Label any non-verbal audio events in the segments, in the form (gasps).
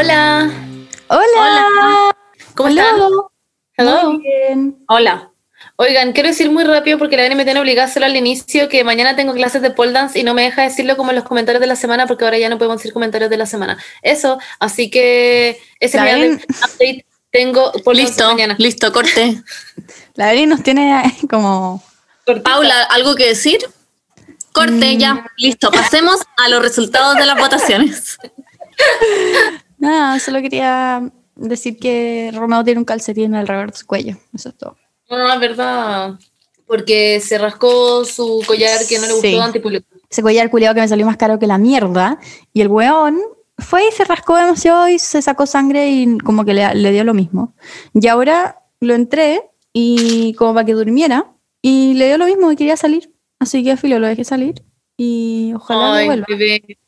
Hola. Hola. ¿Cómo Hello. están? Hello. Muy bien. Hola. Oigan, quiero decir muy rápido porque la Dani me tiene obligada a hacerlo al inicio que mañana tengo clases de pole dance y no me deja decirlo como en los comentarios de la semana porque ahora ya no podemos decir comentarios de la semana. Eso, así que ese es mi update. Tengo pole dance Listo, mañana. listo, corte. (laughs) La Ari nos tiene como. Cortita. Paula, ¿algo que decir? Corte, ya, listo. Pasemos a los resultados de las votaciones. (laughs) Nada, solo quería decir que Romeo tiene un calcetín alrededor de su cuello. Eso es todo. No, es verdad. Porque se rascó su collar que no le gustó Sí. antipúblico. Ese collar culiado que me salió más caro que la mierda. Y el weón fue y se rascó demasiado y se sacó sangre y como que le, le dio lo mismo. Y ahora lo entré y como para que durmiera y le dio lo mismo y quería salir. Así que filo, lo dejé salir y ojalá Ay, no vuelva. bebé.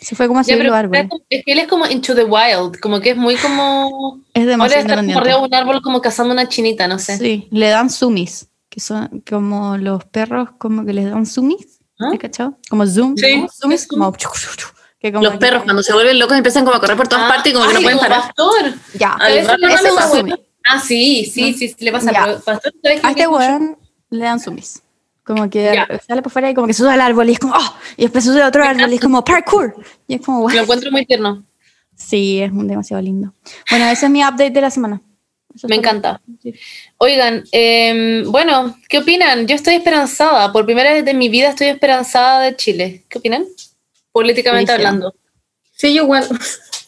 Se fue como a subir los árboles. es que él es como into the wild, como que es muy como... Es Ahora demasiado está como independiente. arriba de un árbol como cazando una chinita, no sé. Sí, le dan sumis, que son como los perros, como que les dan sumis, ¿Ah? ¿has cachado? Como zoom, Sí, sí, como que como Los perros cuando se vuelven locos empiezan como a correr por todas Ah, partes y como que no ay, pueden como parar. Pastor. Ya, A veces Eso le pasa es. Ah, sí, sí, sí, sí, le pasa. Pastor, ¿sabes a este weón le dan sumis. Como que Ya. sale por fuera y como que se sube al árbol y es como, ¡oh! Y después se sube a otro árbol y es como parkour. Y es como, Lo "What?". encuentro muy tierno. Sí, es un- demasiado lindo. Bueno, ese es mi update de la semana. Eso Me encanta. Sí. Oigan, eh, bueno, ¿qué opinan? Yo estoy esperanzada. Por primera vez en mi vida estoy esperanzada de Chile. ¿Qué opinan? Políticamente hablando. Sí, yo igual.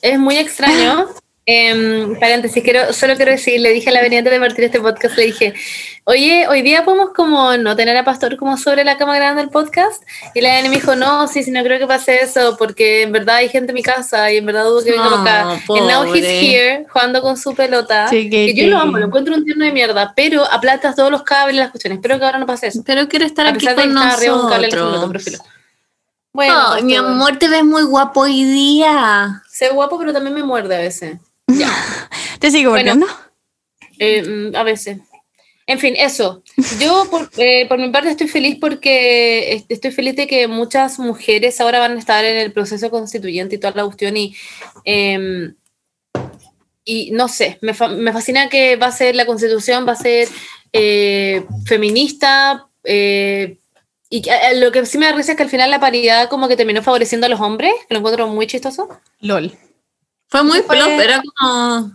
Es muy extraño. (laughs) Em, paréntesis, quiero, solo quiero decir, le dije a la avenida antes de partir este podcast, le dije, oye, hoy día podemos como no tener a Pastor como sobre la cama grabando el podcast. Y la Dani me dijo, no, sí, sí, no creo que pase eso, porque en verdad hay gente en mi casa y en verdad dudo que venga No, acá. And now he's here, jugando con su pelota. Sí, que- yo lo amo, lo encuentro un tierno de mierda, pero aplatas todos los cables y las cuestiones. Espero que ahora no pase eso. Pero quiero estar A aquí pesar con cable el nosotros. Bueno, mi amor, te ves muy guapo hoy día. sé guapo, pero también me muerde a veces. (laughs) ¿Te sigo Bueno. volviendo? Eh, mm, a veces. En fin, eso. Yo por, eh, por mi parte estoy feliz porque est- estoy feliz de que muchas mujeres ahora van a estar en el proceso constituyente y toda la cuestión y, em, y no sé, me, fa- me fascina que va a ser la constitución, va a ser eh, feminista eh, y eh, lo que sí me da risa es que al final la paridad como que terminó favoreciendo a los hombres, que lo encuentro muy chistoso. LOL. Fue muy plop, era como.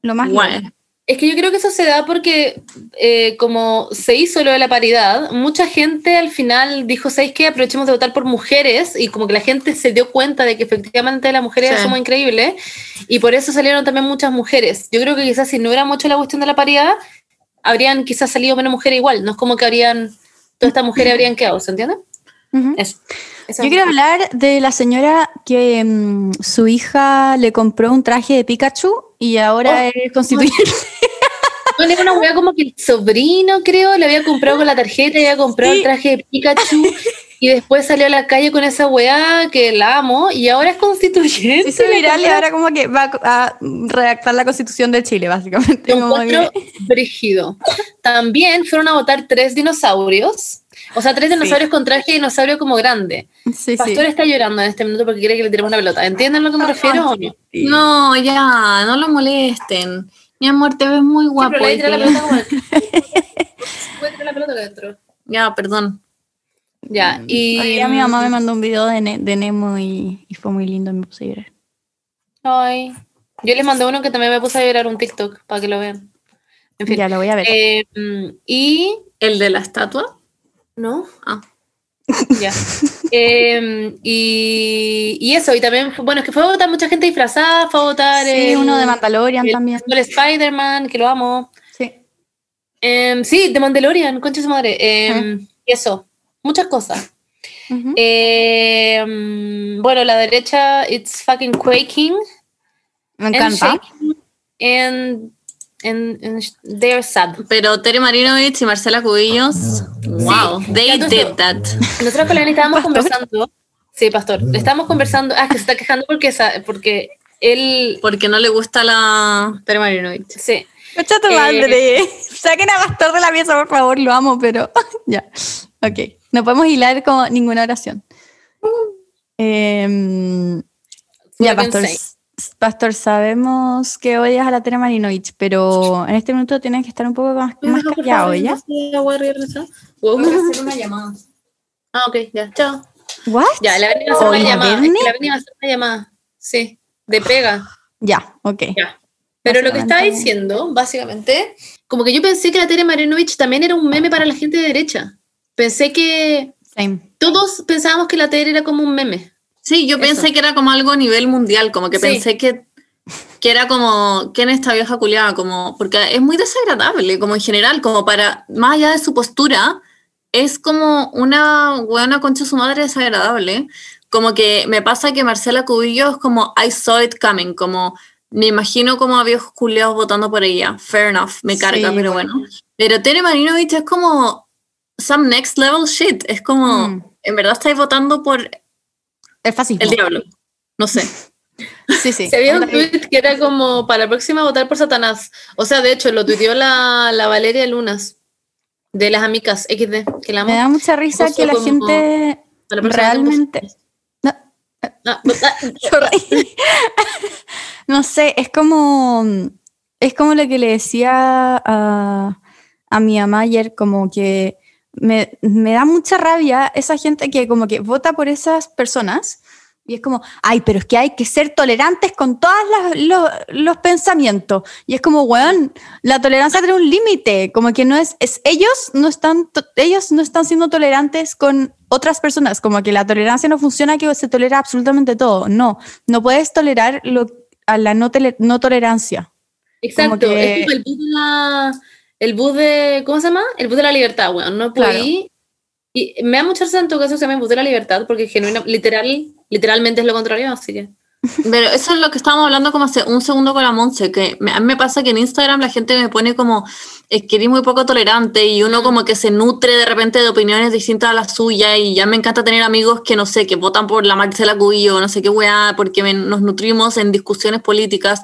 Lo más. LOL. Es que yo creo que eso se da porque eh, como se hizo lo de la paridad, mucha gente al final dijo, ¿sabéis qué? Aprovechemos de votar por mujeres y como que la gente se dio cuenta de que efectivamente las mujeres Sí. somos increíbles y por eso salieron también muchas mujeres. Yo creo que quizás si no hubiera mucho la cuestión de la paridad, habrían quizás salido menos mujeres igual, no es como que habrían, todas estas mujeres habrían quedado, ¿se entiende? Ujú. Eso. Eso Yo quiero hablar de la señora que mm, su hija le compró un traje de Pikachu y ahora Oh, es constituyente. No, era una weá como que el sobrino, creo, le había comprado con la tarjeta y había comprado Sí. el traje de Pikachu y después salió a la calle con esa weá que la amo y ahora es constituyente. Se hizo viral y ahora como que va a redactar la constitución de Chile, básicamente. Como brígido. También fueron a votar tres dinosaurios, o sea, tres dinosaurios con traje de dinosaurio como grande. Sí, Pastor sí. está llorando en este minuto porque quiere que le tiremos una pelota. ¿Entienden a lo que me refiero o no? Sí. No, ya, no lo molesten. Mi amor, te ves muy Sí, guapo. pero le la pelota como (laughs) Puede tirar la pelota acá adentro. Ya, perdón. Ya, y... Hoy día mi mamá me mandó un video de, Ne- de Nemo y, y fue muy lindo me puse a llorar. Ay. Yo les mandé uno que también me puse a llorar un TikTok para que lo vean. En fin. Ya lo voy a ver. Eh, mm, y. ¿El de la estatua? ¿No? Ah. Ya. (laughs) Eh, y, y eso, y también, bueno, es que fue a votar mucha gente disfrazada, fue a votar. sí, el- uno de Mandalorian el, también. el Spider-Man, que lo amo. Sí. Em, sí, de Mandalorian, concha su madre. Em, Y eso, muchas cosas. Em, bueno, la derecha, it's fucking quaking. me and encanta. shaking, And, and, and they're sad. Pero Tere Marinovich y Marcela Cubillos, wow, they did that. Nosotros con la Dani estábamos ¿Pastor? conversando. Sí, pastor. Le estábamos conversando. Ah, que se está quejando porque, porque él. Porque no le gusta la Tere Marinovich. Sí. Escucha tu Eh, madre. Saquen a Pastor de la pieza, por favor, lo amo, pero (laughs) ya. Ok. No podemos hilar con ninguna oración. Em, ya, Pastor. say. Pastor, sabemos que odias a la Tere Marinovich, pero en este minuto tienes que estar un poco más, más callado, ¿ya? Voy a hacer una llamada. Ah, ok, ya, chao. ¿What? Ya, la venía a hacer ¿O una la llamada. Es Berni? que la venía a hacer una llamada. Sí, de pega. Ya, ok. Ya. Pero lo que estaba diciendo, básicamente, como que yo pensé que la Tere Marinovich también era un meme para la gente de derecha. Pensé que Same. todos pensábamos que la Tere era como un meme. Sí, yo Eso. pensé que era como algo a nivel mundial, como que Sí. pensé que, que era como, ¿quién es esta vieja culiada? Como, porque es muy desagradable, como en general, como para, más allá de su postura, es como una buena concha de su madre desagradable. Como que me pasa que Marcela Cubillo es como, I saw it coming, como, me imagino como a viejos culiados votando por ella. Fair enough, me Sí, carga, pero bueno. bueno. Pero Tere Marinovich es como some next level shit, es como, Mm. en verdad estáis votando por El fascismo. el diablo. No sé. (laughs) Sí, sí. Se había un tweet que era como para la próxima votar por Satanás. O sea, de hecho, lo tuiteó la, la Valeria Lunas de las amigas XD, que la. Me da mucha risa que la gente la realmente... No, Ah, ah, (laughs) Sorry. (laughs) no sé, es como. Es como lo que le decía a, a mi mamá ayer, como que me, me da mucha rabia esa gente que como que vota por esas personas y es como, ay, pero es que hay que ser tolerantes con todos los, los pensamientos. Y es como, weón, la tolerancia tiene un límite, como que no es, es ellos no están, ellos no están siendo tolerantes con otras personas, como que la tolerancia no funciona que se tolera absolutamente todo. No, no puedes tolerar lo, a la no, tele- no tolerancia. Exacto, que- es como el la. El bus de. ¿Cómo se llama? El bus de la libertad, weón. No Claro. podí. Y me da mucha risa en todo caso que se el bus de la libertad, porque genuina, literal, literalmente es lo contrario, así que. Pero eso es lo que estábamos hablando como hace un segundo con la Monse, que me- a mí me pasa que en Instagram la gente me pone como, es que eres muy poco tolerante y uno como que se nutre de repente de opiniones distintas a la suya y ya me encanta tener amigos que no sé, que votan por la Marcela Cubillo, no sé qué weá, porque me- nos nutrimos en discusiones políticas.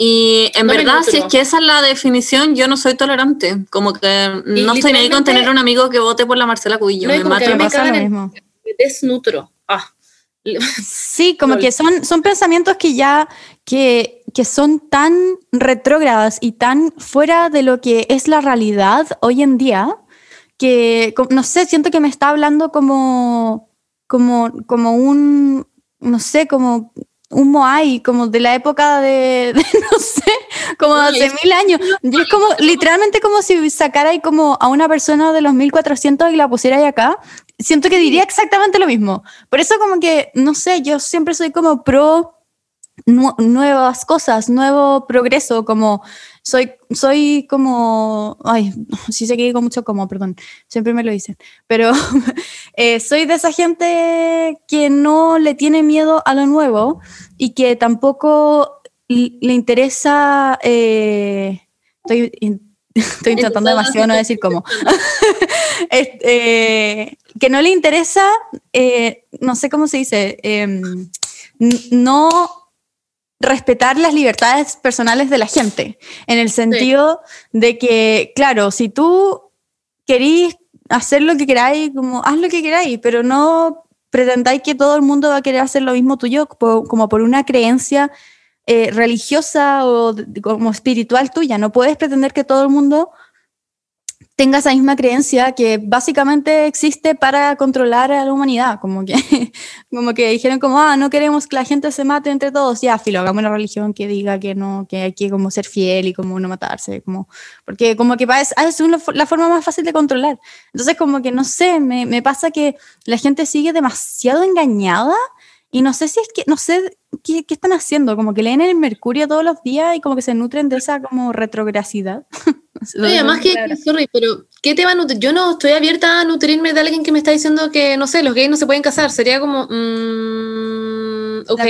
Y en No verdad, si es que esa es la definición, yo no soy tolerante. Como que Y no estoy ni ahí con tener un amigo que vote por la Marcela Cubillo. No, me mí me pasa lo el- mismo. desnutro. Ah. Sí, como que son, son pensamientos que ya, que, que son tan retrógradas y tan fuera de lo que es la realidad hoy en día, que, no sé, siento que me está hablando como, como, como un, no sé, como un Moai, como de la época de, (laughs) de, no sé, como de hace mil años. Y es como, literalmente como si sacara ahí como a una persona de los 1400 y la pusiera ahí acá. Siento que diría exactamente lo mismo. Por eso como que, no sé, yo siempre soy como pro nu- nuevas cosas, nuevo progreso, como soy, soy como, ay, (laughs) sí sé que digo mucho como, perdón, siempre me lo dicen, pero (laughs) eh, soy de esa gente que no le tiene miedo a lo nuevo y que tampoco le interesa, eh, estoy, (laughs) estoy intentando demasiado no decir cómo, Este, que no le interesa, eh, no sé cómo se dice, em, no respetar las libertades personales de la gente, en el sentido de que, claro, si tú querís hacer lo que queráis, como haz lo que queráis, pero no pretendáis que todo el mundo va a querer hacer lo mismo tuyo, como por una creencia eh, religiosa o de- como espiritual tuya. No puedes pretender que todo el mundo tenga esa misma creencia que básicamente existe para controlar a la humanidad, como que, (laughs) como que dijeron como, ah, no queremos que la gente se mate entre todos, ya, filo, hagamos una religión que diga que no, que hay que como ser fiel y como no matarse, como, porque como que es, es una la forma más fácil de controlar. Entonces como que, no sé, me, me pasa que la gente sigue demasiado engañada y no sé si es que, no sé qué, qué están haciendo, como que leen el Mercurio todos los días y como que se nutren de esa como retrogracidad. (laughs) Oye, además que, sorry, pero ¿qué te va a nutrir? Yo no estoy abierta a nutrirme de alguien que me está diciendo que, no sé, los gays no se pueden casar. Sería como, mm, ok,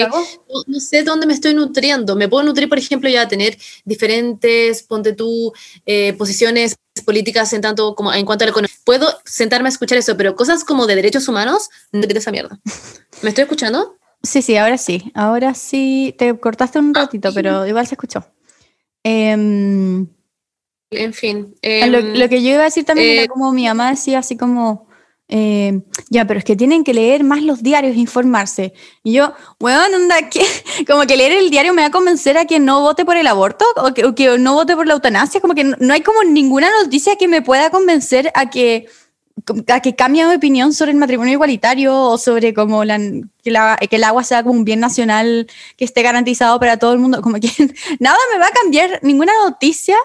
no, no sé dónde me estoy nutriendo. Me puedo nutrir, por ejemplo, ya tener diferentes, ponte tú, eh, posiciones políticas en tanto como en cuanto a la economía. Puedo sentarme a escuchar eso, pero cosas como de derechos humanos, no te esa mierda. ¿Me estoy escuchando? Sí, sí, ahora sí. Ahora sí. Te cortaste un ratito, pero igual se escuchó. Em, En fin. lo, em, lo que yo iba a decir también eh, era como mi mamá decía así como, eh, ya, pero es que tienen que leer más los diarios e informarse. Y yo, bueno, onda, ¿qué? (laughs) como que leer el diario me va a convencer a que no vote por el aborto o que, o que no vote por la eutanasia, como que no, no hay como ninguna noticia que me pueda convencer a que a que cambie mi opinión sobre el matrimonio igualitario o sobre como la, que, la- que el agua sea como un bien nacional que esté garantizado para todo el mundo. Como que (laughs) nada me va a cambiar, ninguna noticia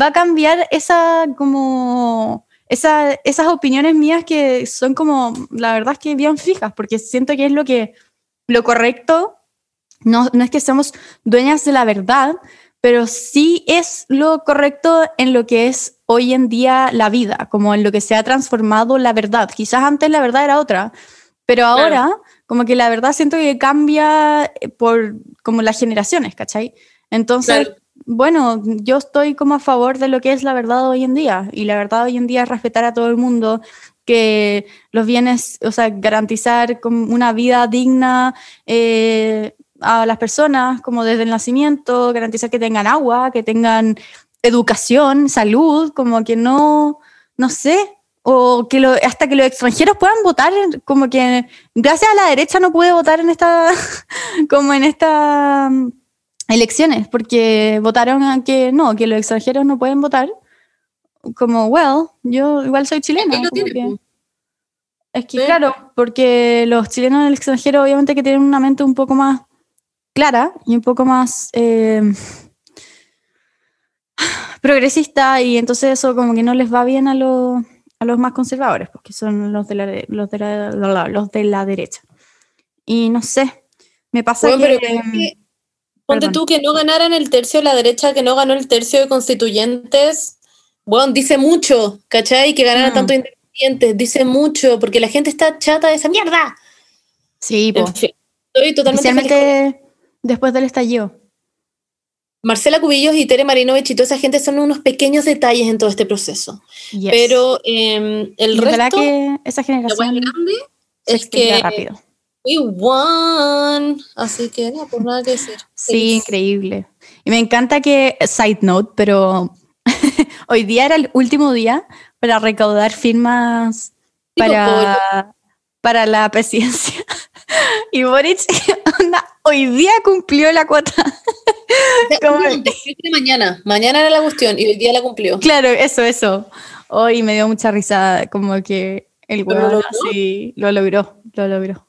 va a cambiar esa como esa, esas opiniones mías que son como, la verdad es que bien fijas, porque siento que es lo que, lo correcto, no, no es que seamos dueñas de la verdad, pero sí es lo correcto en lo que es hoy en día la vida, como en lo que se ha transformado la verdad. Quizás antes la verdad era otra, pero ahora como que la verdad siento que cambia eh, por como las generaciones, ¿cachai? Entonces, Claro. Bueno, yo estoy como a favor de lo que es la verdad hoy en día y la verdad hoy en día es respetar a todo el mundo, que los bienes, o sea, garantizar una vida digna eh, a las personas como desde el nacimiento, garantizar que tengan agua, que tengan educación, salud, como que no, no sé, o que lo, hasta que los extranjeros puedan votar, como que gracias a la derecha no pude votar en esta, (laughs) como en esta elecciones, porque votaron a que no, que los extranjeros no pueden votar. Como, well, yo igual soy chilena. Que- es que Sí. claro, porque los chilenos en el extranjero obviamente que tienen una mente un poco más clara y un poco más eh, progresista y entonces eso como que no les va bien a, los a los más conservadores, porque son los de la, los de la, los de la derecha. Y no sé, me pasa Bueno, que- ponte perdón. tú que no ganaran el tercio de la derecha, que no ganó el tercio de constituyentes. Bueno, dice mucho, ¿cachai? Que ganaran Mm. tanto independientes, dice mucho, porque la gente está chata de esa mierda. Sí, po. En fin, estoy totalmente especialmente después del estallido. Marcela Cubillos y Tere Marinovich y toda esa gente son unos pequeños detalles en todo este proceso. Yes. Pero em, el resto, que esa generación grande, es que rápido. We won. Así que no, pues nada que decir. Sí, increíble. Y me encanta que, side note, pero (laughs) hoy día era el último día para recaudar firmas para, para la presidencia. (laughs) Y Boric, (laughs) onda, hoy día cumplió la cuota. Como- mañana. Mañana era la cuestión y hoy día la cumplió. Claro, eso, eso. Hoy me dio mucha risa, como que el ¿Pero lo huevón logró? así lo logró, lo logró.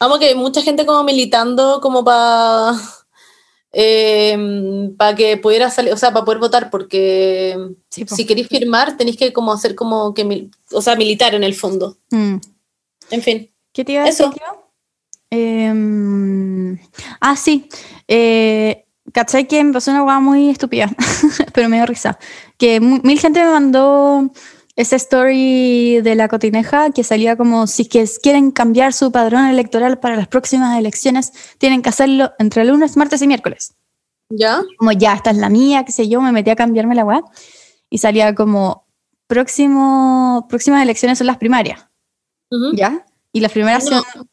Vamos que hay mucha gente como militando como para para que pudiera salir, o sea, para poder votar, porque Sí, po. si queréis firmar tenéis que como hacer como que, mil- o sea, militar en el fondo. Mm. En fin. ¿Qué te iba a Eso. decir? Em, ah, sí. Eh, ¿Cachai que me pasó una hueá muy estúpida? (laughs) pero me dio risa. Que mil gente me mandó esa story de la cotineja que salía como si que quieren cambiar su padrón electoral para las próximas elecciones, tienen que hacerlo entre lunes, martes y miércoles. ¿Ya? Como ya, esta es la mía, qué sé yo, me metí a cambiarme la weá y salía como próximo, próximas elecciones son las primarias, Ujú. ¿ya? Y las primeras No. son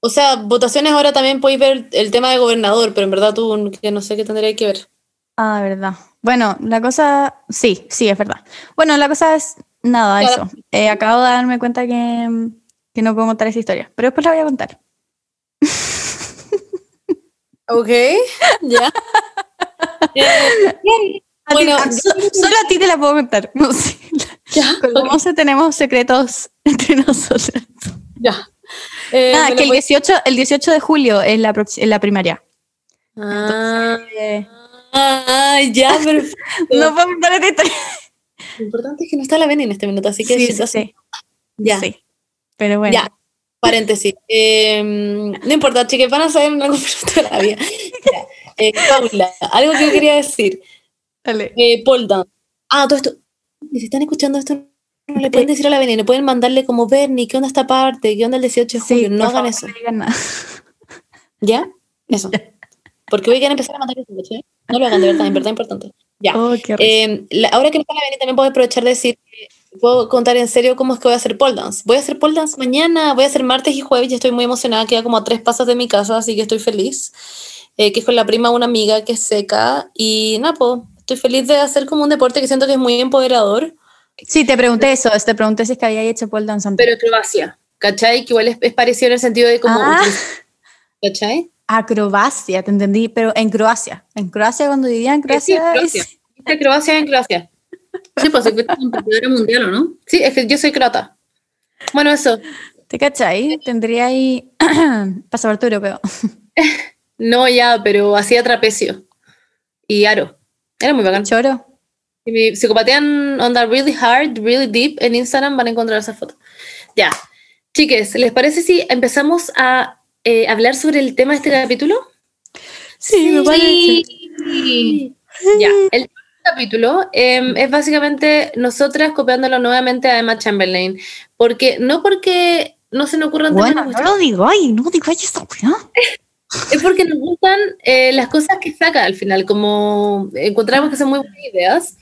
O sea, votaciones ahora también podéis ver el tema de gobernador, pero en verdad tú que no sé qué tendría que ver. Ah, verdad. Bueno, la cosa, sí, sí, es verdad. Bueno, la cosa es nada, eso. Eh, acabo de darme cuenta que, que no puedo contar esa historia, pero después la voy a contar. Ok, (laughs) ya. Bien. A ti- Bueno, so- solo a ti te la puedo contar. (laughs) No Con Monse tenemos secretos entre nosotros. ya. Eh, me que el voy- 18, el 18 de julio es la, es la primaria. Ah, Eh, ah, ya, (laughs) perfecto. no puedo contar esta historia. Lo importante es que no está la Beni en este minuto, así que Sí, sí, sí. ya, Sí. Pero bueno. ya. Paréntesis. Eh, no importa, chicas, van a saber en algún minuto de la vida. Eh, Paula, algo que yo quería decir. Dale. Eh, Paul Dance. Ah, todo esto. Si están escuchando esto, no le pueden decir a la Beni, no pueden mandarle como Bernie, ¿qué onda esta parte? ¿Qué onda el 18 de Sí, julio? no hagan favor, eso. no digan nada. ¿Ya? Eso. (laughs) Porque hoy quieren empezar a mandar eso, ¿cachai? No lo hagan, de verdad, en verdad importante. Ya. Oh. Eh, la- ahora que no está la Beni, también puedo aprovechar de decir puedo contar en serio cómo es que voy a hacer pole dance. Voy a hacer pole dance mañana, voy a hacer martes y jueves, y estoy muy emocionada, queda como a tres pasos de mi casa, así que estoy feliz. Eh, que es con la prima de una amiga que es seca, y nada, pues, estoy feliz de hacer como un deporte que siento que es muy empoderador, Sí, te pregunté eso, te pregunté si es que había hecho pole dance antes. Pero Croacia, ¿cachai? Que igual es, es parecido en el sentido de como... Ah. ¿Cachai? Acrobacia, te entendí, pero en Croacia. En Croacia, cuando vivía en Sí, Croacia. Croacia. es- Croacia en Croacia. Sí, pues es competidora mundial, ¿o no? Sí, es que yo soy croata. Bueno, eso. ¿Te cachai? Tendría ahí (clears throat) pasaporte europeo. (laughs) No ya, pero hacía trapecio. Y aro. Era muy bacán. Choro. Si me psicopatean onda really hard, really deep en Instagram van a encontrar esa foto. Ya. Chiques, ¿les parece si empezamos a eh, hablar sobre el tema de este capítulo? Sí, me parece. Ya. El capítulo eh, es básicamente nosotras copiándolo nuevamente a Emma Chamberlain. Porque, no porque no se nos ocurran Bueno, no lo digo ahí, no digo esa weá. (laughs) Es porque nos gustan eh, las cosas que saca al final, como encontramos que son muy buenas ideas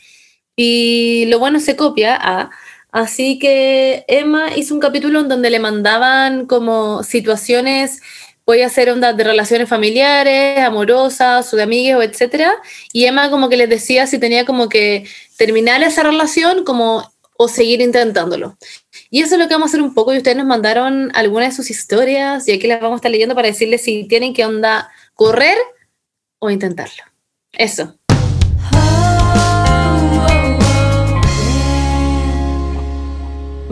y lo bueno se copia a. Así que Emma hizo un capítulo en donde le mandaban como situaciones, voy a hacer ondas de relaciones familiares, amorosas, o de amigos, etcétera, y Emma como que les decía si tenía como que terminar esa relación como o seguir intentándolo. Y eso es lo que vamos a hacer un poco. Y ustedes nos mandaron algunas de sus historias y aquí las vamos a estar leyendo para decirles si tienen que onda correr o intentarlo. Eso.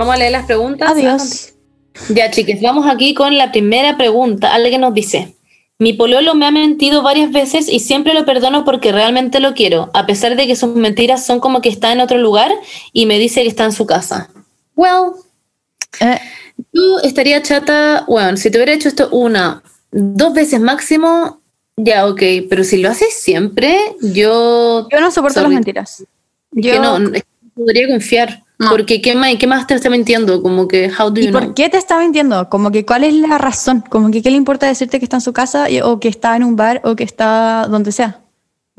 Vamos a leer las preguntas. Adiós. Ya, chiques, vamos aquí con la primera pregunta. Alguien nos dice: Mi pololo me ha mentido varias veces y siempre lo perdono porque realmente lo quiero, a pesar de que sus mentiras son como que está en otro lugar y me dice que está en su casa. Well, Eh, yo estaría chata, bueno, si te hubiera hecho esto una, dos veces máximo, ya ok, pero si lo haces siempre, yo yo no soporto Sorry. las mentiras. Yo, que no, es que no podría confiar. No. Porque ¿qué más, ¿qué más te está mintiendo? Como que, how do you ¿Y know? por qué te está mintiendo? Como que cuál es la razón, como que qué le importa decirte que está en su casa y- o que está en un bar o que está donde sea.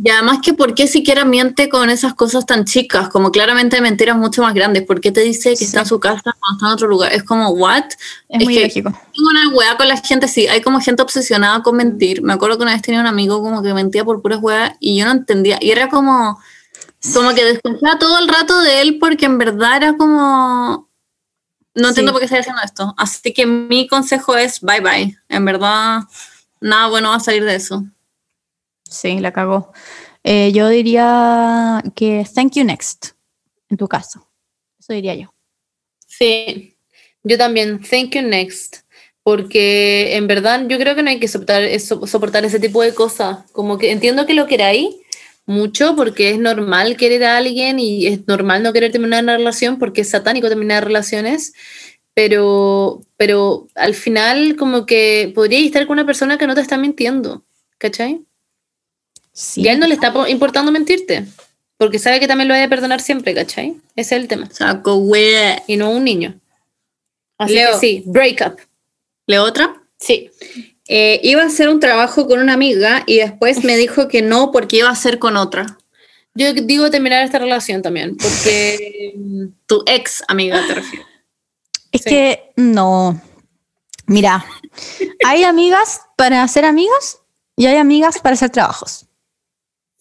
Y además que por qué siquiera miente con esas cosas tan chicas, como claramente mentiras mucho más grandes. ¿Por qué te dice que está en su casa cuando está en otro lugar? Es como, ¿what? Es, Es muy que- lógico. Tengo una weá con la gente, sí, hay como gente obsesionada con mentir. Me acuerdo que una vez tenía un amigo como que mentía por puras weas y yo no entendía. Y era como, como que desconfiaba todo el rato de él porque en verdad era como, no entiendo Sí. por qué estoy haciendo esto. Así que mi consejo es bye bye. En verdad, nada bueno va a salir de eso. Sí, la cagó. Eh, yo diría que thank you next, en tu caso. Eso diría yo. Sí, yo también. Thank you next. Porque en verdad yo creo que no hay que soportar, soportar ese tipo de cosas. Como que entiendo que lo queráis mucho porque es normal querer a alguien y es normal no querer terminar una relación porque es satánico terminar relaciones. Pero, pero al final como que podríais estar con una persona que no te está mintiendo. ¿Cachai? Sí. Y a él no le está po- importando mentirte. Porque sabe que también lo hay a perdonar siempre, ¿cachai? Ese es el tema. Saco wea. Y no un niño. Así Leo. que sí, break up. ¿Le otra? Sí. Eh, iba a hacer un trabajo con una amiga y después me dijo que no porque iba a hacer con otra. Yo digo terminar esta relación también, porque mm, Tu ex amiga, te refiero. Es Sí. que no. Mira, hay amigas para hacer amigos y hay amigas para hacer trabajos.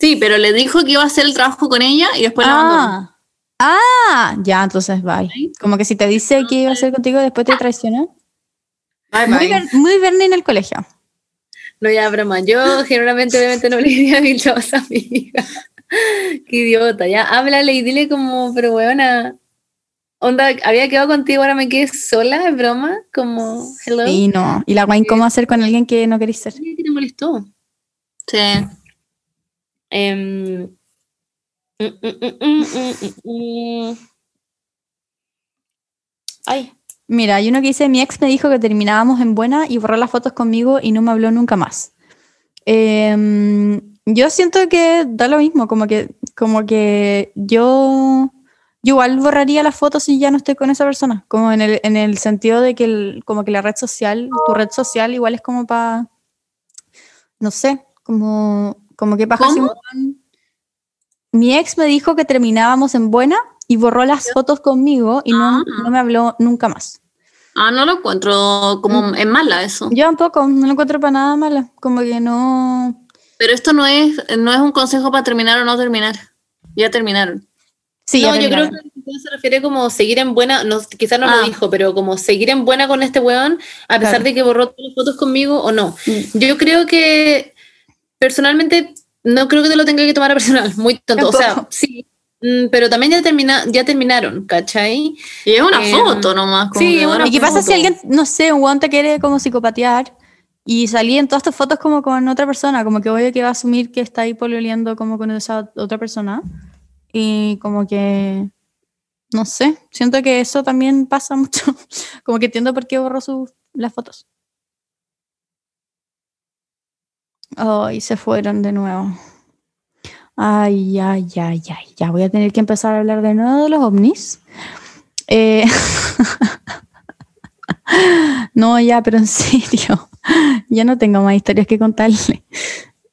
Sí, pero le dijo que iba a hacer el trabajo con ella y después la abandonó. Ah, ah, ya, entonces bye. Como que si te dice que iba a hacer contigo, después te traiciona. Bye, Muy. Ber- muy Bernie en el colegio. no ya broma. Yo generalmente obviamente no le diría a mi chavas amiga. (laughs) Qué idiota, ya. Háblale y dile como, pero weona. Onda, había quedado contigo, ahora me quedé sola, es broma. Como, hello. Y no. Y la guay, ¿cómo hacer con alguien que no querés ser? ¿Qué te molestó? Sí. Mm, mm, mm. Ay, Mira, hay uno que dice, mi ex me dijo que terminábamos en buena y borró las fotos conmigo y no me habló nunca más. Em, yo siento que da lo mismo, como que, como que yo, yo igual borraría las fotos si ya no estoy con esa persona, como en el, en el sentido de que el- como que la red social, tu red social igual es como para, no sé, como, como que paja Mi ex me dijo que terminábamos en buena y borró las fotos conmigo y no, Ah. no me habló nunca más. Ah, no lo encuentro como en mala eso. Yo tampoco, no lo encuentro para nada mala. Como que no. Pero esto no es, no es un consejo para terminar o no terminar. Ya terminaron. Sí, no, ya yo creo que se refiere como seguir en buena, no, quizás no Ah. lo dijo, pero como seguir en buena con este weón, a pesar Claro. de que borró todas las fotos conmigo o no. Mm. Yo creo que personalmente no creo que te lo tenga que tomar a personal, muy tonto. O sea, sí, mm, pero también ya, termina, ya terminaron, ¿cachai? Y es una Em, foto nomás. como sí, una ¿Y qué pasa si alguien, no sé, un weón te quiere como psicopatear y salí en todas tus fotos como con otra persona? Como que voy que va a asumir que está ahí pololeando como con esa otra persona. Y como que, no sé, siento que eso también pasa (laughs) mucho. Como que entiendo por qué borró sus, las fotos. Ay, se fueron de nuevo. Ay, ay, ay, ay. Ya voy a tener que empezar a hablar de nuevo de los ovnis. Eh, (laughs) no, ya, pero en serio. (laughs) Ya no tengo más historias que contarle.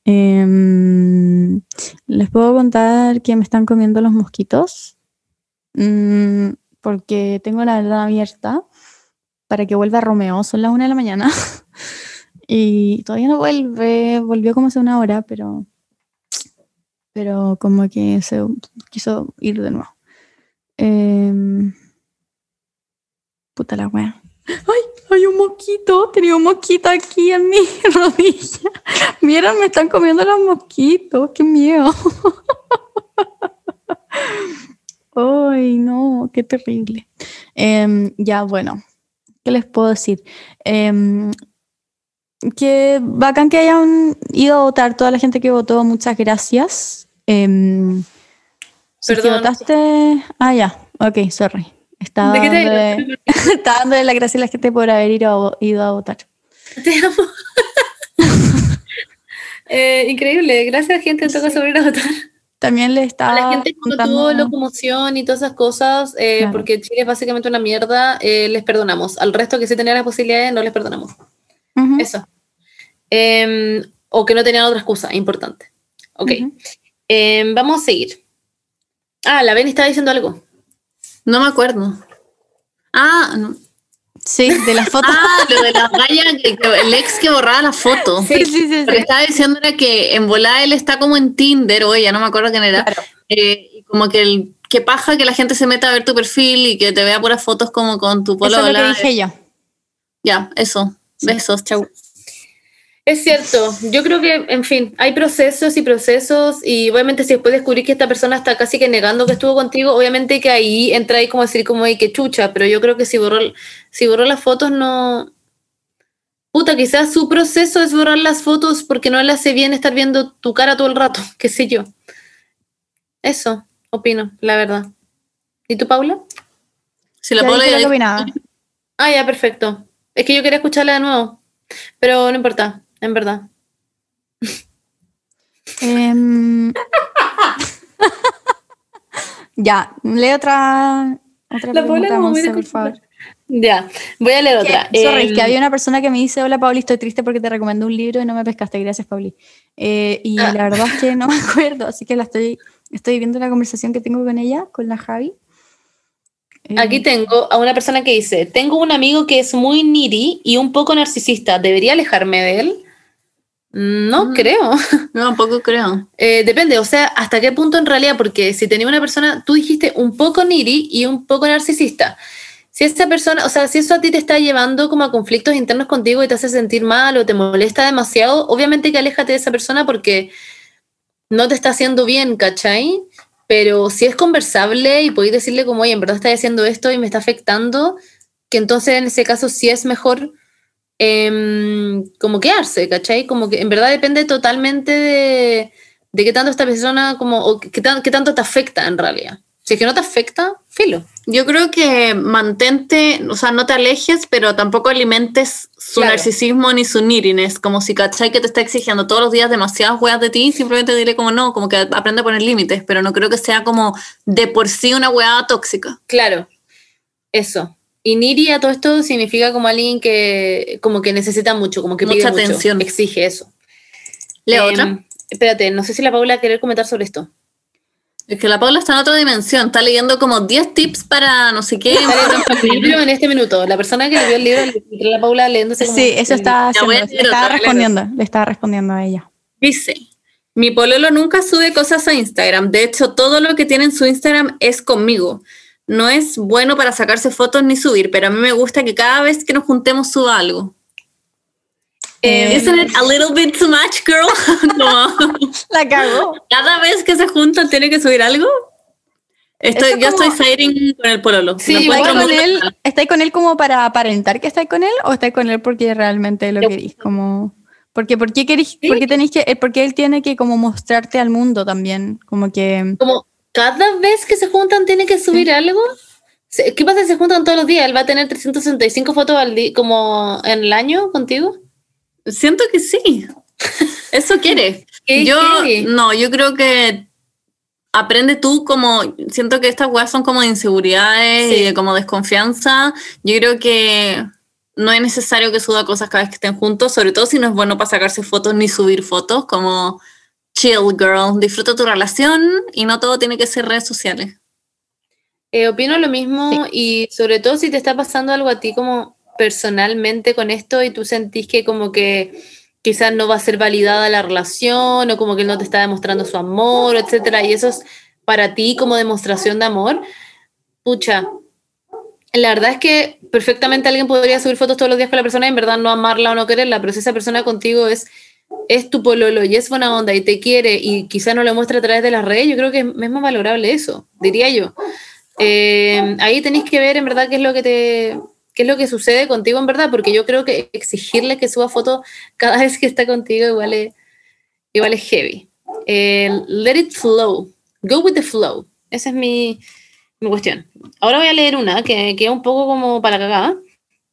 Em, Les puedo contar que me están comiendo los mosquitos. Mm, porque tengo la ventana abierta para que vuelva Romeo. Son las una de la mañana. (laughs) Y todavía no vuelve. Volvió como hace una hora, pero. Pero como que se quiso ir de nuevo. Em, puta la wea. ¡Ay! Hay un mosquito. Tenía un mosquito aquí en mi (laughs) rodilla. Vieron, me están comiendo los mosquitos. ¡Qué miedo! (laughs) ¡Ay, no! ¡Qué terrible! Em, ya, bueno. ¿Qué les puedo decir? Em, que bacán que hayan ido a votar toda la gente que votó. Muchas gracias. Em, si Perdón. votaste. Ah, ya. Ok, sorry. Estaba, ¿De qué te dándole, (laughs) estaba dándole las gracias a la gente por haber ido a, ido a votar. Te amo. (laughs) Eh, increíble, gracias gente en todo caso por ir a votar. También le A estaba la gente que no contando- tuvo locomoción y todas esas cosas, eh, Claro. porque Chile es básicamente una mierda, eh, les perdonamos. Al resto que sí tenía las posibilidades, no les perdonamos. Eso. Em, o que no tenían otra excusa, importante. Ok. Em, vamos a seguir. Ah, la Beni estaba diciendo algo. No me acuerdo. Ah, no. Sí, de las (laughs) fotos. ah lo de la (laughs) que el ex que borraba la foto. sí, sí, sí, Lo que estaba diciendo era que en volada él está como en Tinder, oye, ya no me acuerdo quién era. Claro. Eh, y como que el que paja que la gente se meta a ver tu perfil y que te vea puras fotos como con tu Eso es lo que dije yo. Ya, eso. Besos, chau. Es cierto, yo creo que, en fin, hay procesos y procesos y obviamente si después descubrir que esta persona está casi que negando que estuvo contigo, obviamente que ahí entra ahí como decir como, ay, que chucha, pero yo creo que si borró, si borró las fotos no... Puta, quizás su proceso es borrar las fotos porque no le hace bien estar viendo tu cara todo el rato, (laughs) qué sé yo. Eso, opino, la verdad. ¿Y tú, Paula? Si la Ya Paula ya-. Ah, ya, perfecto. Es que yo quería escucharla de nuevo, pero no importa, en verdad. Em, ya, lee otra, otra La pregunta, Monse, por favor. Ya, voy a leer otra. Sorry, que había una persona que me dice, hola Pauli, estoy triste porque te recomendé un libro y no me pescaste, gracias Pauli. Eh, y Ah. la verdad es que no me acuerdo, así que la estoy, estoy viendo la conversación que tengo con ella, con la Javi. Eh, Aquí tengo a una persona que dice, tengo un amigo que es muy needy y un poco narcisista, ¿debería alejarme de él? No Mm. creo. (laughs) No, tampoco creo. Eh, depende, o sea, hasta qué punto en realidad, porque si tenía una persona, tú dijiste un poco needy y un poco narcisista. Si esa persona, o sea, si eso a ti te está llevando como a conflictos internos contigo y te hace sentir mal o te molesta demasiado, obviamente que aléjate de esa persona porque no te está haciendo bien, ¿cachai? Pero si es conversable y podéis decirle como, oye, en verdad estás haciendo esto y me está afectando, que entonces en ese caso sí es mejor em, como quedarse, ¿cachai? Como que en verdad depende totalmente de, de qué tanto esta persona, como, o qué, tan- qué tanto te afecta en realidad. Si es que no te afecta, filo. Yo creo que mantente, o sea, no te alejes, pero tampoco alimentes su Claro. narcisismo ni su neediness. Como si cachai que te está exigiendo todos los días demasiadas weas de ti, simplemente dile como no, como que aprende a poner límites, pero no creo que sea como de por sí una wea tóxica. Claro, eso. Y Niri a todo esto significa como alguien que como que necesita mucho, como que pide Mucha mucho, atención. exige eso. Leo Em, otra. Espérate, no sé si la Paula querer comentar sobre esto. Es que la Paula está en otra dimensión, está leyendo como 10 tips para no sé qué. (laughs) Está leyendo el libro en este minuto. La persona que le dio el libro, le- la Paula leyéndose como Sí, eso el- estaba haciendo, le respondiendo, le estaba respondiendo a ella. Dice, Mi pololo nunca sube cosas a Instagram. De hecho, todo lo que tiene en su Instagram es conmigo. No es bueno para sacarse fotos ni subir, pero a mí me gusta que cada vez que nos juntemos suba algo. Eh, Isn't it a little bit too much, girl? (laughs) Como, (laughs) La cago. cada vez que se juntan tiene que subir algo. Estoy, Eso yo como- estoy siding con el pololo. Sí, Lo igual encuentro ¿Estáis con, él. ¿Estáis con él como para aparentar que estáis con él o estáis con él porque realmente lo Yo- queréis? Como, porque, ¿por qué queréis, Sí. por qué tenéis que, eh, porque él tiene que como mostrarte al mundo también? Como que, Como cada vez que se juntan tiene que subir algo. ¿Qué pasa si se juntan todos los días? ¿Él va a tener 365 fotos al día, como en el año contigo? Siento que sí. Eso quiere. (laughs) Qué yo, heavy. no, yo creo que aprende tú como, siento que estas weas son como de inseguridades Sí. y de como desconfianza. Yo creo que no es necesario que suba cosas cada vez que estén juntos, sobre todo si no es bueno para sacarse fotos ni subir fotos, como chill girl, disfruta tu relación y no todo tiene que ser redes sociales. Eh, opino lo mismo y sobre todo si te está pasando algo a ti como personalmente con esto y tú sentís que como que quizás no va a ser validada la relación o como que él no te está demostrando su amor, etcétera, y eso es para ti como demostración de amor, pucha, la verdad es que perfectamente alguien podría subir fotos todos los días con la persona y en verdad no amarla o no quererla, pero si esa persona contigo es es tu pololo y es buena onda y te quiere y quizá no lo muestra a través de las redes, yo creo que es más valorable eso, diría yo. Eh, ahí tenéis que ver en verdad qué es lo que te qué es lo que sucede contigo en verdad, porque yo creo que exigirle que suba fotos cada (laughs) vez que está contigo igual es, igual es heavy. Eh, let it flow, go with the flow. Esa es mi, mi cuestión. Ahora voy a leer una que queda un poco como para cagar,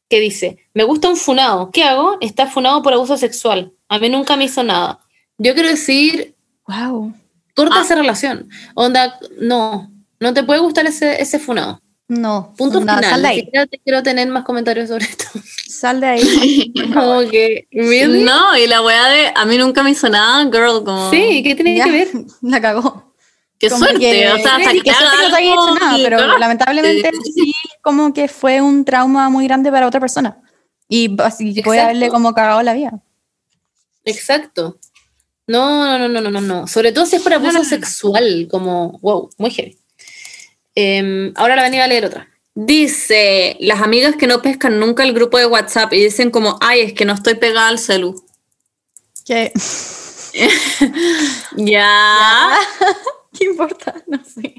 que dice, me gusta un funado, ¿qué hago? Está funado por abuso sexual. A mí nunca me hizo nada. Yo quiero decir, wow. corta Ah. esa relación. Onda, no, no te puede gustar ese, ese funado. No, Punto nada, final. sal de Ni ahí. siquiera te quiero tener más comentarios sobre esto. Sal de ahí. (laughs) Como que, ¿really? No, y la wea de a mí nunca me hizo nada, girl, como... Sí, ¿qué tiene Ya, que ver? (laughs) La cagó. Qué Como suerte, que- o sea, hasta que, que suerte que no te haya hecho nada, pero lamentablemente sí, como que fue un trauma muy grande para otra persona. Y así puede haberle como cagado la vida. Exacto. No, no, no, no, no, no, no. Sobre todo si es por abuso no, no, no. sexual, como, wow, muy heavy. Em, ahora la venía a leer otra. Dice, las amigas que no pescan nunca el grupo de WhatsApp y dicen como, ay, es que no estoy pegada al celu. ¿Qué, (laughs) Ya. (laughs) ¿Qué importa? No sé.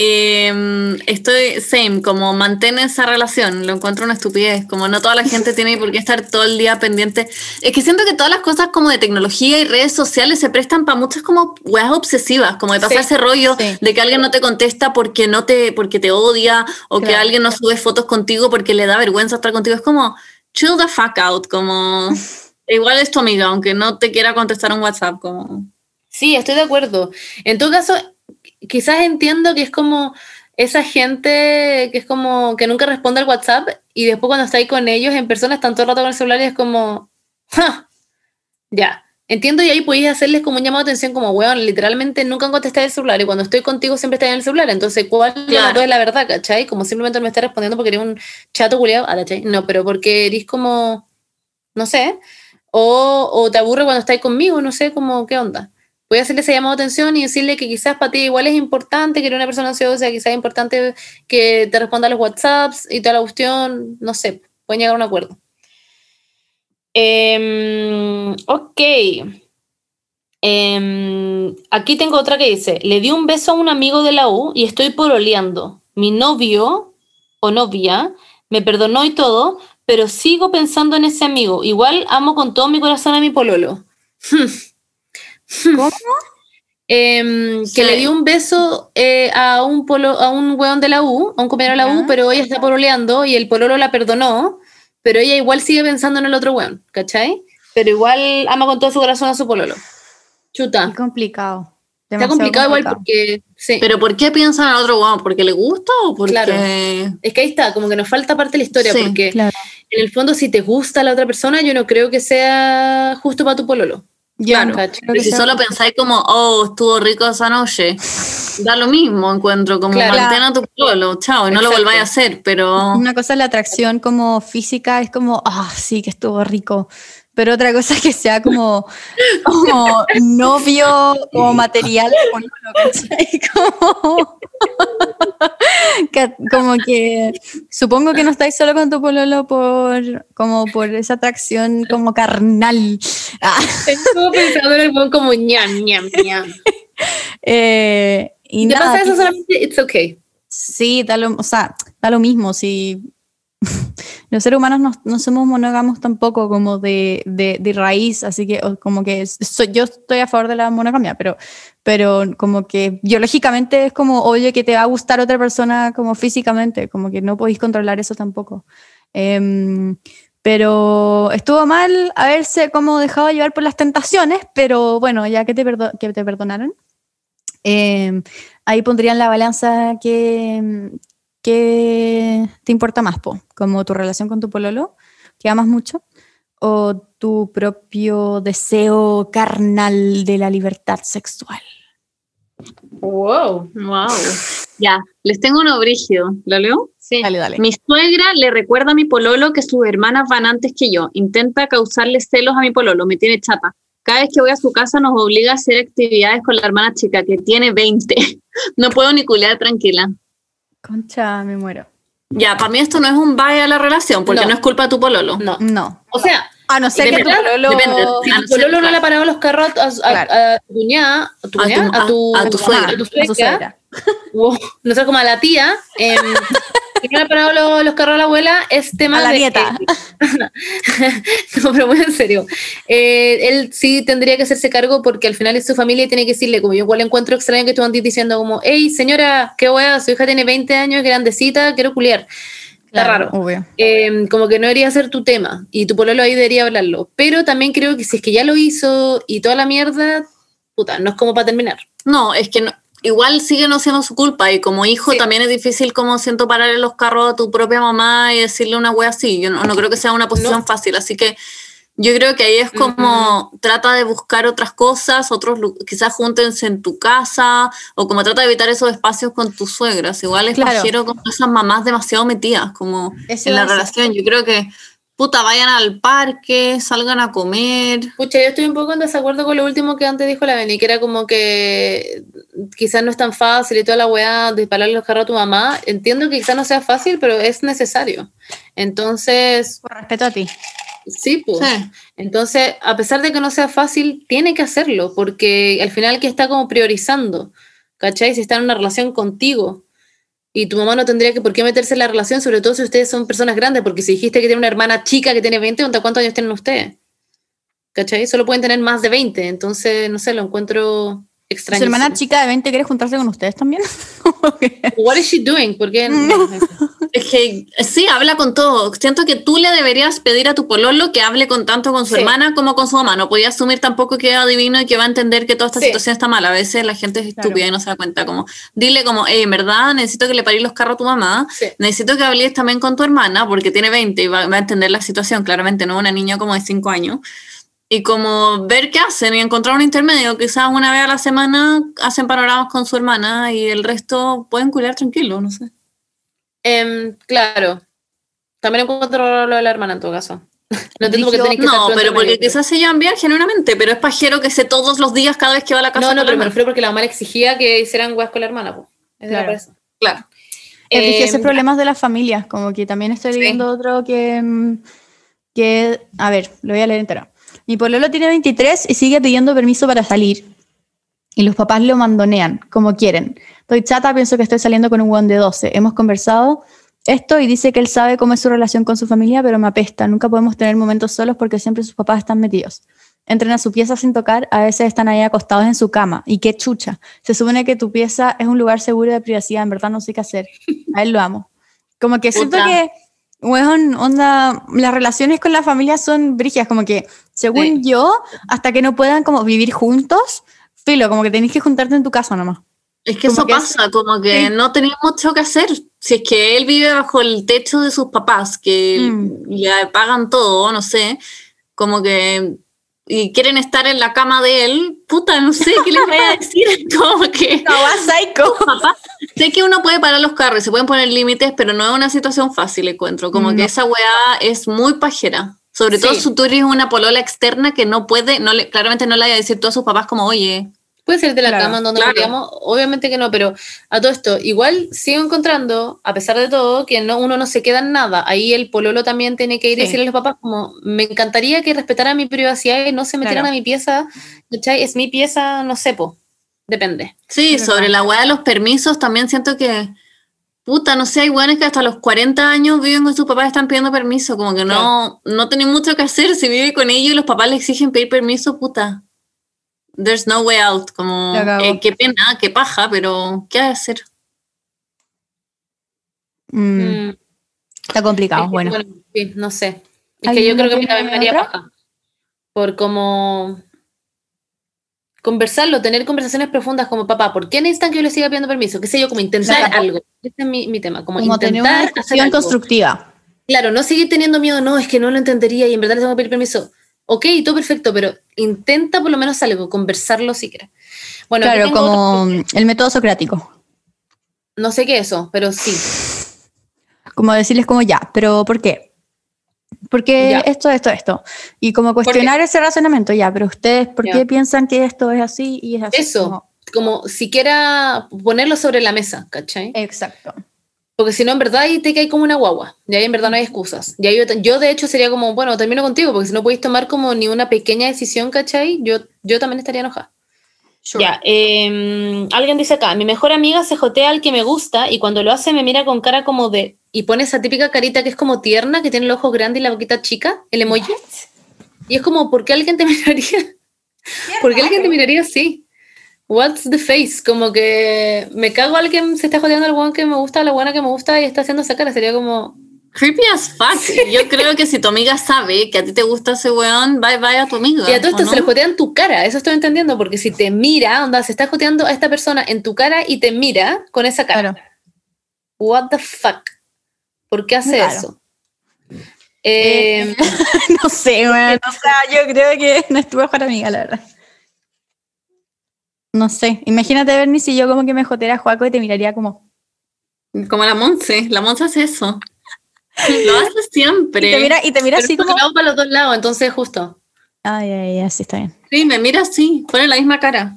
Em, estoy same, como mantén esa relación, lo encuentro una estupidez, como no toda la gente tiene por qué estar todo el día pendiente. Es que siento que todas las cosas como de tecnología y redes sociales se prestan para muchas como weas obsesivas, como de pasar Sí, ese rollo sí. de que alguien no te contesta porque no te, porque te odia, o que Claro. alguien no sube fotos contigo porque le da vergüenza estar contigo. Es como chill the fuck out, como (laughs) igual es tu amiga, aunque no te quiera contestar un WhatsApp, como Sí, estoy de acuerdo. En todo caso, quizás entiendo que es como esa gente que es como que nunca responde al WhatsApp y después cuando está ahí con ellos en persona están todo el rato con el celular y es como, "Ja, ya. Entiendo y ahí podéis hacerles como un llamado de atención como, weón, literalmente nunca han contestado el celular y cuando estoy contigo siempre estás en el celular. Entonces, ¿cuál Claro. es la verdad, cachai? Como simplemente no me está respondiendo porque eres un chato culiado, ah, ¿cachai? No, pero porque eres como, no sé, o, o te aburre cuando estás conmigo, no sé, como, ¿qué onda? Voy a hacerle ese llamado de atención y decirle que quizás para ti igual es importante que eres una persona ansiosa, quizás es importante que te responda a los WhatsApps y toda la cuestión, no sé, pueden llegar a un acuerdo. Em, ok. Em, aquí tengo otra que dice, le di un beso a un amigo de la U y estoy pololeando. Mi novio o novia me perdonó y todo, pero sigo pensando en ese amigo. Igual amo con todo mi corazón a mi pololo. (laughs) ¿Cómo? Em, Sí. que le dio un beso eh, a un polo, a un weón de la U, a un compañero de la U, pero ella está pololeando y el pololo la perdonó, pero ella igual sigue pensando en el otro weón, ¿cachai? Pero igual ama con todo su corazón a su pololo. Chuta. Qué complicado. Está complicado igual porque sí. Pero ¿por qué piensan al otro weón? ¿Porque le gusta o porque...? Claro. es que ahí está, como que nos falta parte de la historia, Sí, porque Claro. en el fondo si te gusta la otra persona, yo no creo que sea justo para tu pololo. Claro, Pero si solo pensáis como, oh, estuvo rico esa noche, da lo mismo, encuentro, como Claro. mantén a tu pueblo, chao, y no lo volváis a hacer, pero... Una cosa es la atracción como física, es como, ah, sí, que estuvo rico. Pero otra cosa es que sea como, como novio, como material. Como, que, (laughs) como que supongo que no estáis solo con tu pololo por, como por esa atracción como carnal. Ah. Estuve pensando en el buen como ñam, ñam, ñam. Eh, y ¿Te nada, pasa eso solamente? It's okay. Sí, da lo, o sea, da lo mismo. Si (laughs) los seres humanos no, no somos monógamos tampoco como de, de, de raíz, así que como que yo estoy a favor de la monogamia, pero, pero como que biológicamente es como obvio que te va a gustar otra persona como físicamente, como que no podéis controlar eso tampoco. Em, pero estuvo mal haberse como dejado llevar por las tentaciones, pero bueno, ya que te, perdo- que te perdonaron. em, ahí pondría en la balanza que, que te importa más, po, como tu relación con tu pololo, que amas mucho, o tu propio deseo carnal de la libertad sexual. Wow. Wow. Ya, les tengo uno brígido. ¿Lo leo? Sí. Dale, dale. Mi suegra le recuerda a mi pololo que sus hermanas van antes que yo. Intenta causarle celos a mi pololo, me tiene chata. Cada vez que voy a su casa nos obliga a hacer actividades con la hermana chica que tiene 20. (laughs) No puedo ni culear tranquila. Concha, me muero. Ya, para mí esto no es un bye a la relación, porque No. no, es culpa de tu pololo. No. No. O sea, A no ser que tu pololo... depende. si A tu no ser, pololo no claro. le ha parado los carros a, a- Claro. a tu cuñada, a tu A tu- cuñada, a tu, a- a tu mamá, suegra. a tu suegra, no sé, como a la tía, em, (laughs) si no le ha parado los, los carros a la abuela, es tema A la de... nieta. (laughs) no, pero muy en serio. Eh, él sí tendría que hacerse cargo porque al final es su familia y tiene que decirle, como yo igual encuentro extraño que tú andes diciendo como, hey señora, qué hueá, su hija tiene 20 años, grandecita, quiero culiar. Está Claro, raro. obvio. Eh, como que no debería ser tu tema y tu pololo ahí debería hablarlo. Pero también creo que si es que ya lo hizo y toda la mierda, puta, no es como para terminar. No, es que no- igual sigue no siendo su culpa y como hijo Sí. también es difícil como siento pararle los carros a tu propia mamá y decirle una wea así. Yo no, no creo que sea una posición No. fácil, así que yo creo que ahí es como trata de buscar otras cosas, otros quizás júntense en tu casa o como trata de evitar esos espacios con tus suegras. Igual es Claro. con esas mamás demasiado metidas como Eso en la relación. Yo creo que puta, vayan al parque, salgan a comer. Pucha, yo estoy un poco en desacuerdo con lo último que antes dijo la Beni, que era como que quizás no es tan fácil y toda la weá dispararle los carros a tu mamá. Entiendo que quizás no sea fácil, pero es necesario. Entonces, Por respeto a ti. sí, pues. Sí. Entonces, a pesar de que no sea fácil, tiene que hacerlo, porque al final que está como priorizando, ¿cachai? Si está en una relación contigo y tu mamá no tendría que por qué meterse en la relación, sobre todo si ustedes son personas grandes, porque si dijiste que tiene una hermana chica que tiene 20, ¿cuántos años tienen ustedes? ¿Cachai? Solo pueden tener más de 20, entonces, no sé, lo encuentro extraño. ¿Su hermana chica de 20 quiere juntarse con ustedes también? (laughs) What is she doing? ¿Por qué? (laughs) no? Es que sí, habla con todo. Siento que tú le deberías pedir a tu pololo que hable con tanto con su Sí. hermana como con su mamá. No podía asumir tampoco que es adivino y que va a entender que toda esta Sí. situación está mal. A veces la gente es Claro. estúpida y no se da cuenta. Como, dile como, hey, en verdad necesito que le parís los carros a tu mamá. Sí. Necesito que hables también con tu hermana porque tiene 20 y va, va a entender la situación. Claramente no una niña como de 5 años. Y como ver qué hacen y encontrar un intermedio. Quizás una vez a la semana hacen panoramas con su hermana y el resto pueden cuidar tranquilo, no sé. Em, claro. También encuentro lo de la hermana en todo caso. No tenéis que estar No, pero porque quizás se llevan bien genuinamente, pero es pajero que sé todos los días cada vez que va a la casa. No, no, la pero me refiero porque la mamá le exigía que hicieran weas con la hermana, pues. Claro. Claro. Es que esos Em, problemas de las familias, como que también estoy Sí. leyendo otro que, mm, que, a ver, lo voy a leer entero. Mi pololo tiene 23 y sigue pidiendo permiso para salir. Y los papás lo mandonean, como quieren. Estoy chata, pienso que estoy saliendo con un guan de 12. Hemos conversado esto y dice que él sabe cómo es su relación con su familia, pero me apesta. Nunca podemos tener momentos solos porque siempre sus papás están metidos. Entran a su pieza sin tocar, a veces están ahí acostados en su cama. Y qué chucha. Se supone que tu pieza es un lugar seguro de privacidad, en verdad no sé qué hacer. A él lo amo. Como que siento que, weón, onda, las relaciones con la familia son brígidas, como que, según Sí. yo, hasta que no puedan como vivir juntos, filo, como que tenéis que juntarte en tu casa nomás. Es que Como eso que es- pasa, como que Sí. no tenía mucho que hacer. Si es que él vive bajo el techo de sus papás, que Mm. le pagan todo, no sé, como que y quieren estar en la cama de él, puta, no sé qué les voy a (laughs) decir. (laughs) Como que No, va psycho. (laughs) papá, sé que uno puede parar los carros, se pueden poner límites, pero no es una situación fácil, encuentro. Como No. que esa weá es muy pajera. Sobre todo si tú eres una polola externa que no puede, no le, claramente no le vaya a decir tú a sus papás como, oye, Puede ser de la Claro, cama en donde claro. obviamente que no, pero a todo esto, igual sigo encontrando, a pesar de todo, que no, uno no se queda en nada. Ahí el pololo también tiene que ir y Sí. decirle a los papás como, me encantaría que respetaran mi privacidad y no se metieran Claro. a mi pieza, ¿cachai? Es mi pieza, no sé, po. Depende. Sí, sobre la weá de los permisos también siento que, puta, no sé, hay weones que hasta los 40 años viven con sus papás y están pidiendo permiso, como que no, no tienen mucho que hacer, si vive con ellos y los papás le exigen pedir permiso, puta. There's no way out, como, eh, qué pena, qué paja, pero ¿qué hacer? Mm, Mm. Está complicado, Es que, bueno. sí, no sé. Es que ¿Alguien yo creo que a mí también me haría paja. Por como conversarlo, tener conversaciones profundas como papá, ¿por qué necesitan que yo le siga pidiendo permiso? ¿Qué sé yo? Como intentar Claro. algo. Este es mi, mi tema, como, Como tener una intentar hacer discusión algo. constructiva. Claro, no seguir teniendo miedo, no, es que no lo entendería y en verdad le tengo que pedir permiso. Ok, todo perfecto, pero intenta por lo menos algo, conversarlo si quieres. Bueno, claro, otro- como el método socrático. no sé qué es eso, pero sí. Como decirles como ya, pero ¿por qué? Porque Ya. esto, esto, esto. Y como cuestionar ese razonamiento, ya, pero ustedes, ¿por Ya. qué piensan que esto es así y es así? Eso. Como- Como siquiera ponerlo sobre la mesa, ¿cachai? exacto. Porque si no, en verdad ahí te cae como una guagua. Y ahí en verdad no hay excusas. Y ahí yo, yo, de hecho sería como, bueno, termino contigo, porque si no podéis tomar como ni una pequeña decisión, ¿cachai? Yo, yo también estaría enojada. Ya, eh, alguien dice acá, mi mejor amiga se jotea al que me gusta y cuando lo hace me mira con cara como de... Y pone esa típica carita que es como tierna, que tiene el ojo grande y la boquita chica, el emoji. Y es como, ¿por qué alguien te (laughs) miraría? ¿Por qué alguien te miraría así? What's the face? Como que me cago a alguien se está jodeando al weón que me gusta, a la buena que me gusta y está haciendo esa cara. Sería como, Creepy as fuck. Yo creo que si tu amiga sabe que a ti te gusta ese weón, bye bye a tu amiga. Y a todo esto ¿o se le jotea en tu cara, eso estoy entendiendo, porque si te mira, onda, se está joteando a esta persona en tu cara y te mira con esa cara. Claro. What the fuck? ¿Por qué hace Claro. eso? Eh, (laughs) no sé, weón. O sea, yo creo que no es tu mejor amiga, la verdad. No sé. Imagínate, Bernie, si yo como que me joteara a Juaco y te miraría como. Como la Monse. La Monse hace eso. Lo hace siempre. Y te mira, y te mira pero así como. lo hago para los dos lados, entonces justo. Ay, ay, ay, sí está bien. Sí, me mira así. Pone la misma cara.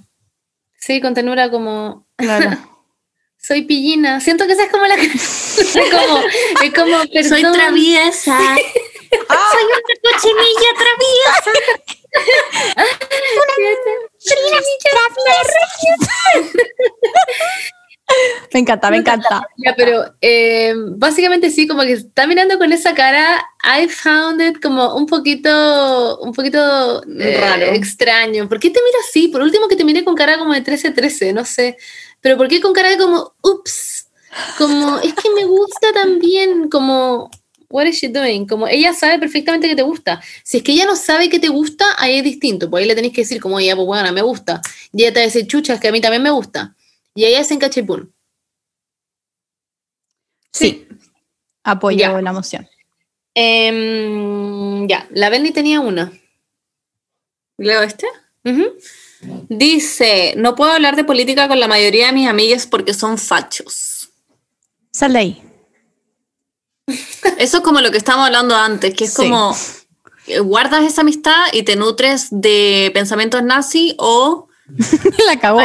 Sí, con ternura como, Claro. (laughs) soy pillina. Siento que esa es como la... (laughs) es como, es como, Soy perdón. traviesa. Soy una cochinilla traviesa. (laughs) me encanta, me encanta. Ya, pero eh, básicamente sí, como que está mirando con esa cara, I found it como un poquito, un poquito eh, Raro. extraño. ¿Por qué te mira así? Por último que te mire con cara como de 13-13, no sé. Pero ¿por qué con cara de como, ups? Como, es que me gusta también, como, what is she doing? Como, ella sabe perfectamente que te gusta. Si es que ella no sabe que te gusta, ahí es distinto. Pues ahí le tenés que decir como, ya, pues bueno, me gusta. Y ella te va a decir, chucha, es que a mí también me gusta. Y ella se encacha y pum. Sí. Apoyo Ya. la moción. Em, ya, la Benny tenía una. ¿Leo este? Ujú. Dice, no puedo hablar de política con la mayoría de mis amigas porque son fachos. Sal de ahí. Eso es como lo que estábamos hablando antes, que es Sí. como eh, guardas esa amistad y te nutres de pensamientos nazi o (laughs) la todo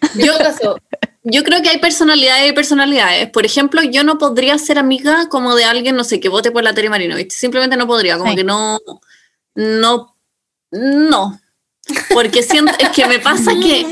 (laughs) caso, Yo creo que hay personalidades y personalidades. Por ejemplo, yo no podría ser amiga como de alguien, no sé, que vote por la Tere Marinovich. Simplemente no podría, como Sí. que no, no, no. Porque siento, es que me pasa (laughs) que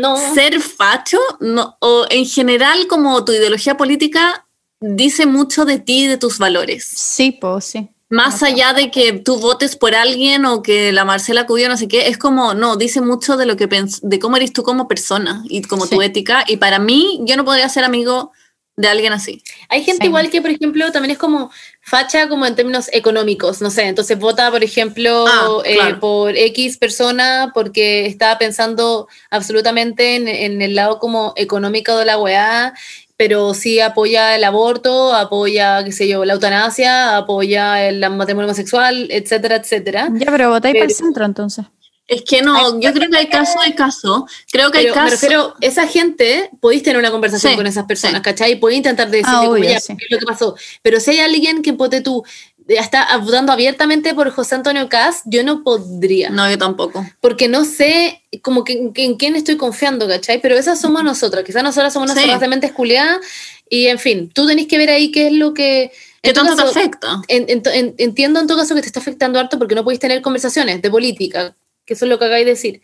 no. ser facho, no, o en general como tu ideología política, dice mucho de ti y de tus valores. Sí, pues sí. Más allá de que tú votes por alguien o que la Marcela Cubillo no sé qué, es como, no, dice mucho de lo que pens- de cómo eres tú como persona y como tu ética. Y para mí, yo no podría ser amigo de alguien así. Hay gente Sí. igual que, por ejemplo, también es como facha como en términos económicos, no sé, entonces vota, por ejemplo, Ah, eh, por X persona porque estaba pensando absolutamente en, en el lado como económico de la weá, pero sí apoya el aborto, apoya, qué sé yo, la eutanasia, apoya el matrimonio homosexual, etcétera, etcétera. Ya, pero votáis para el Pero- centro entonces. Es que no, yo creo que hay caso de caso. Creo que Pero hay me caso. refiero, esa gente, podéis tener una conversación Sí, con esas personas, sí. ¿cachai? Podéis intentar decirle Ah, como, obvio, ya, sí. ¿qué es lo que pasó? Pero si hay alguien que pote tú, está votando abiertamente por José Antonio Caz, yo no podría. No, yo tampoco. Porque no sé como que, que en quién estoy confiando, ¿cachai? Pero esas somos nosotras. Quizás nosotras somos unas Sí. de mente esculeadas y, en fin, tú tenés que ver ahí qué es lo que... ¿Qué tanto te afecta? en- en- en- entiendo en todo caso que te está afectando harto porque no podéis tener conversaciones de política, que eso es lo que acabáis de decir.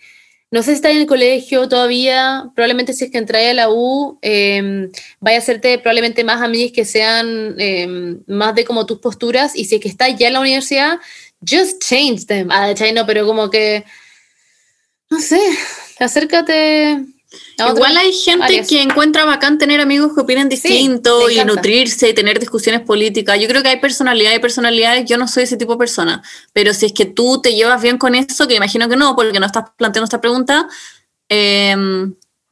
No sé si estáis en el colegio todavía, probablemente si es que entráis a la U, eh, vaya a hacerte probablemente más amigas que sean eh, más de como tus posturas, y si es que estás ya en la universidad, just change them. Ah, ¿cachai? No, pero como que, no sé, acércate Igual hay gente áreas. que encuentra bacán tener amigos que opinen distinto me y nutrirse y tener discusiones políticas. Yo creo que hay personalidades y personalidades. Yo no soy ese tipo de persona. Pero si es que tú te llevas bien con eso, que imagino que no, porque no estás planteando esta pregunta, eh,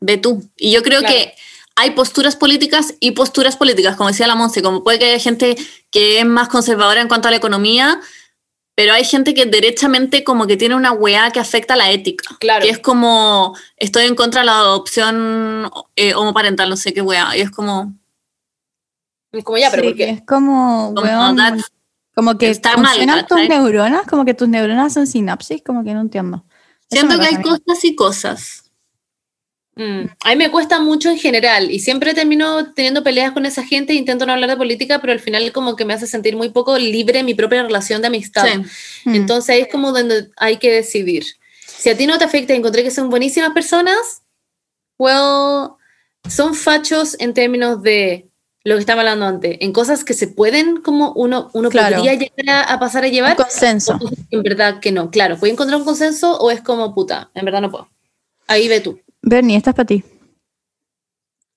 ve tú. Y yo creo Claro. que hay posturas políticas y posturas políticas, como decía la Monse, como puede que haya gente que es más conservadora en cuanto a la economía, pero hay gente que derechamente como que tiene una weá que afecta a la ética. Claro. Que es como, estoy en contra de la adopción eh, homoparental, no sé qué weá. Y es como, Es como ya, pero Sí, ¿por qué? Es como, como, weón, como que está mal, funcionan tus ¿cachai? neuronas, como que tus neuronas hacen sinapsis, como que no entiendo. Siento que hay cosas y cosas. Mm, A mí me cuesta mucho en general y siempre termino teniendo peleas con esa gente e intento no hablar de política, pero al final como que me hace sentir muy poco libre en mi propia relación de amistad. Sí. Mm. Entonces ahí es como donde hay que decidir. Si a ti no te afecta y encontré que son buenísimas personas, well, son fachos en términos de lo que estaba hablando antes, en cosas que se pueden como uno, uno Claro. podría llegar a, a pasar a Un llevar, consenso. o cosas que en verdad que no. Claro, ¿puedo encontrar un consenso o es como puta? En verdad no puedo. Ahí ve tú. Bernie, esta es para ti.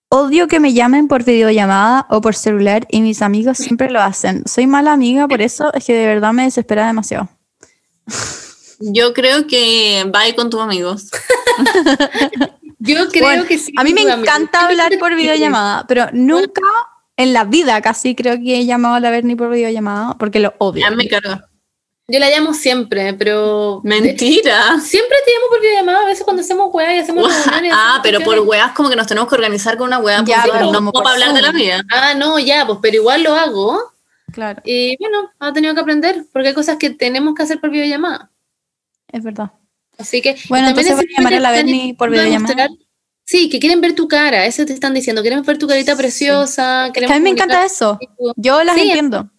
Odio que me llamen por videollamada o por celular y mis amigos siempre lo hacen. Soy mala amiga, por eso es que de verdad me desespera demasiado. Yo creo que va con tus amigos. Yo creo Bueno, que sí. A mí me amigo. encanta hablar por videollamada, pero nunca en la vida casi creo que he llamado a la Bernie por videollamada porque lo odio. Ya me carga. Yo la llamo siempre, pero. Mentira. Siempre te llamo por videollamada, a veces cuando hacemos weá y hacemos reuniones. Ah, hacemos pero por weas como que nos tenemos que organizar con una wea. Ya, pero no para hablar de la vida. Ah, no, ya, pues, pero igual lo hago. Claro, Y bueno, ha tenido que aprender, porque hay cosas que tenemos que hacer por videollamada. es verdad. Así que. Bueno, entonces voy a llamar a la Bernie por videollamada. Sí, que quieren ver tu cara, eso te están diciendo, queremos ver tu carita preciosa. Que a mí me encanta eso. Yo las Sí, entiendo.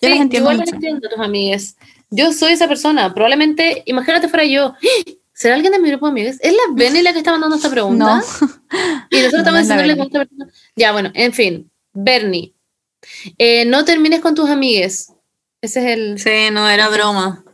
Yo Sí, las entiendo igual las entiendo, tus amigas. Yo soy esa persona. Probablemente, imagínate fuera yo. (gasps) ¿Será alguien de mi grupo de amigos? ¿Es la Benny la que está mandando esta pregunta? No. (laughs) Y nosotros No, estamos diciéndole esta persona. Ya, bueno, en fin. Bernie. eh, no termines con tus amigues. Ese es el. Sí, no, era broma.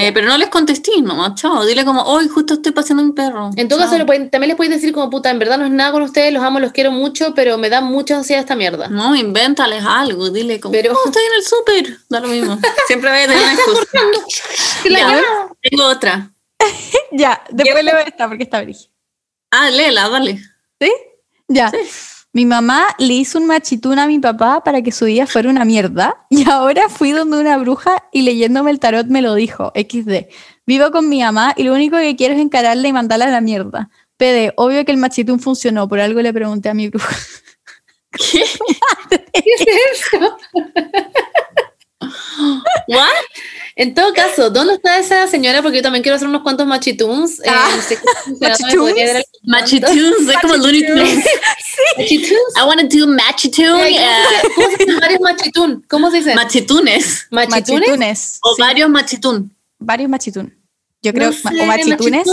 Eh, pero no les contesté nomás, chao. Dile como, hoy justo estoy paseando a mi perro. En todo Chao. caso, pueden- también les puedes decir como puta, en verdad no es nada con ustedes, los amo, los quiero mucho, pero me da mucha ansiedad esta mierda. No, invéntales algo, dile como, Pero- "Oh, estoy en el súper. Da lo mismo. (laughs) Siempre voy a tener una excusa. (laughs) Ya. Tengo otra. (laughs) Ya, después leo esta porque está brígida. Ah, léela, dale. ¿Sí? Ya. Mi mamá le hizo un machitún a mi papá para que su día fuera una mierda (laughs) y ahora fui donde una bruja y leyéndome el tarot me lo dijo, XD. Vivo con mi mamá y lo único que quiero es encararla y mandarla a la mierda. PD, obvio que el machitún funcionó, por algo le pregunté a mi bruja. (laughs) ¿Qué? ¿Qué es eso? (laughs) ¿What? En todo caso, ¿dónde está esa señora? Porque yo también quiero hacer unos cuantos machituns. Eh, Ah, no sé el- Machitunes, es como Looney Tunes. (laughs) Machituns. I want to do machitune. Ay, eh, ¿Cómo se dice? Varios. ¿Cómo se dice? machitunes. ¿Machitunes? Machitunes. O sí, varios machitún. varios machitún. Yo creo, No sé, o machitunes.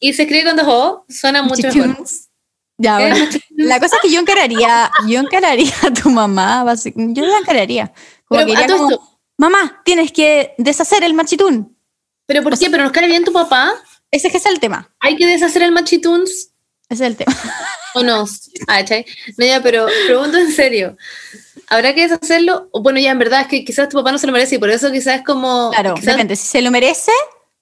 Y se escribe con dos O. Suena mucho mejor. Machitunes. Ya, bueno. Machituns. La cosa es que yo encararía, yo encararía a tu mamá, yo la encararía. Como Pero que a iría todo como, esto- mamá, tienes que deshacer el machitún. ¿Pero por qué? ¿Pero nos cae bien tu papá? Ese es el tema. ¿Hay que deshacer el machituns Ese es el tema. (laughs) o no? Ah, ¿cachai? No, ya, pero pregunto en serio. ¿Habrá que deshacerlo? O bueno, ya en verdad es que quizás tu papá no se lo merece y por eso quizás es como... Claro, quizás- depende. Si se lo merece,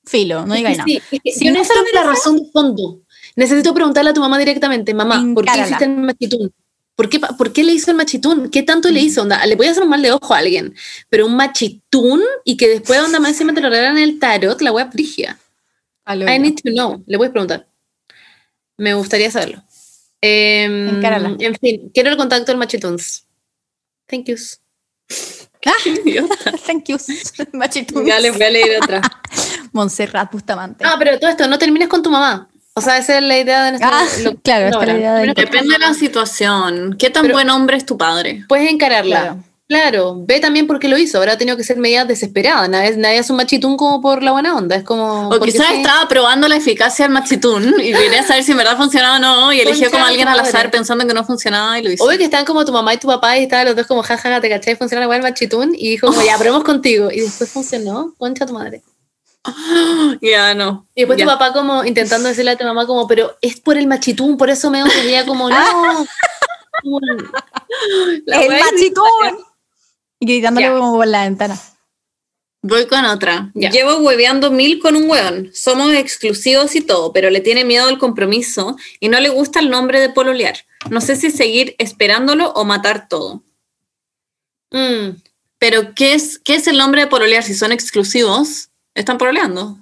filo, no diga nada. sí, Si yo no lo la razón de fondo. Necesito preguntarle a tu mamá directamente, mamá, ¿por qué hiciste el machitún? ¿Por qué, ¿Por qué le hizo el machitún? ¿Qué tanto le hizo? Onda, le voy a hacer un mal de ojo a alguien, pero un machitún y que después onda más encima te lo regalan en el tarot, la web frigia. I need to know. Le voy a preguntar. Me gustaría saberlo. Encárala. en fin, quiero el contacto del machituns. Thank yous. (laughs) Idiota. (laughs) Thank you, Machitún. Ya les voy a leer otra. (laughs) Montserrat Bustamante. Ah, pero todo esto, no termines con tu mamá. O sea, esa es la idea de nuestro. Ah, lo- (laughs) claro, esta la idea de- Depende de la situación. ¿Qué tan Pero- buen hombre es tu padre? Puedes encararla. Claro. Claro. ve también por qué lo hizo. Ahora ha tenido que ser medidas desesperadas. Nadie, nadie es un machitún como por la buena onda. Es como. O quizás sí. estaba probando la eficacia del machitún y quería saber si en verdad funcionaba o no y eligió como a alguien al azar pensando que no funcionaba y lo hizo. Obvio que estaban como tu mamá y tu papá y estaban los dos como jajaja, te caché, funciona la weá del machitún. Y dijo como, ya, probemos contigo. Y después funcionó, concha tu madre. (laughs) Ya, no. Y después tu papá como intentando decirle a tu mamá como, pero es por el machitún, por eso me ella como, no. (laughs) ¡El machitún! Y gritándole Ya. como por la ventana. Voy con otra. Llevo hueveando mil con un hueón. Somos exclusivos y todo, pero le tiene miedo al compromiso y no le gusta el nombre de pololear. No sé si seguir esperándolo o matar todo. Mm, Pero, ¿qué es, qué es el nombre de pololear? Si son exclusivos, están pololeando.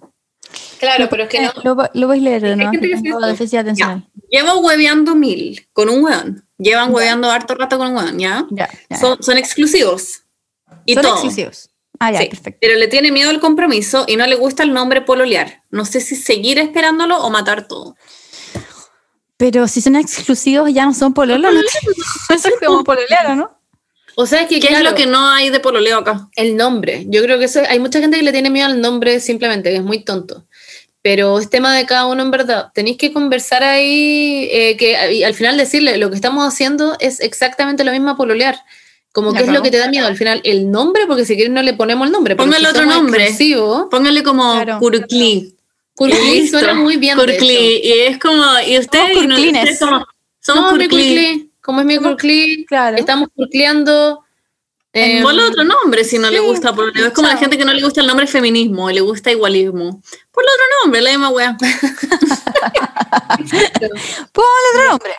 claro, pero es que no. Lo, lo voy a leer esto. déficit atencional. Llevo hueveando mil con un hueón. Llevan Ya. hueveando harto rato con un hueón, ¿ya? Ya, ya. Son, son exclusivos. Y Son todo. exclusivos. Ah, ya, Sí, perfecto. Pero le tiene miedo al compromiso y no le gusta el nombre pololear. No sé si seguir esperándolo o matar todo. Pero si son exclusivos ya no son pololos, ¿no? Eso es (laughs) como pololear, ¿o ¿no? O sea, es que ¿Qué claro, es lo que no hay de pololeo acá? el nombre. Yo creo que eso, hay mucha gente que le tiene miedo al nombre simplemente, que es muy tonto. Pero es tema de cada uno en verdad. Tenéis que conversar ahí, eh, que y al final decirle, lo que estamos haciendo es exactamente lo mismo a pololear. Como que es lo que te da miedo al final, el nombre, porque si quieren no le ponemos el nombre. Póngale si otro somos nombre. Póngale como Claro. Curcli. Curcli Listo. suena muy bien. hecho. Y es como, y usted, Somos no- como, somos No. Como es mi Somos- curcli, Claro. estamos curcleando. em, Ponle otro nombre si no le gusta pololeo. Es como la gente que no le gusta el nombre feminismo y le gusta igualismo. Ponle otro nombre, la misma wea. (laughs) Ponle otro nombre.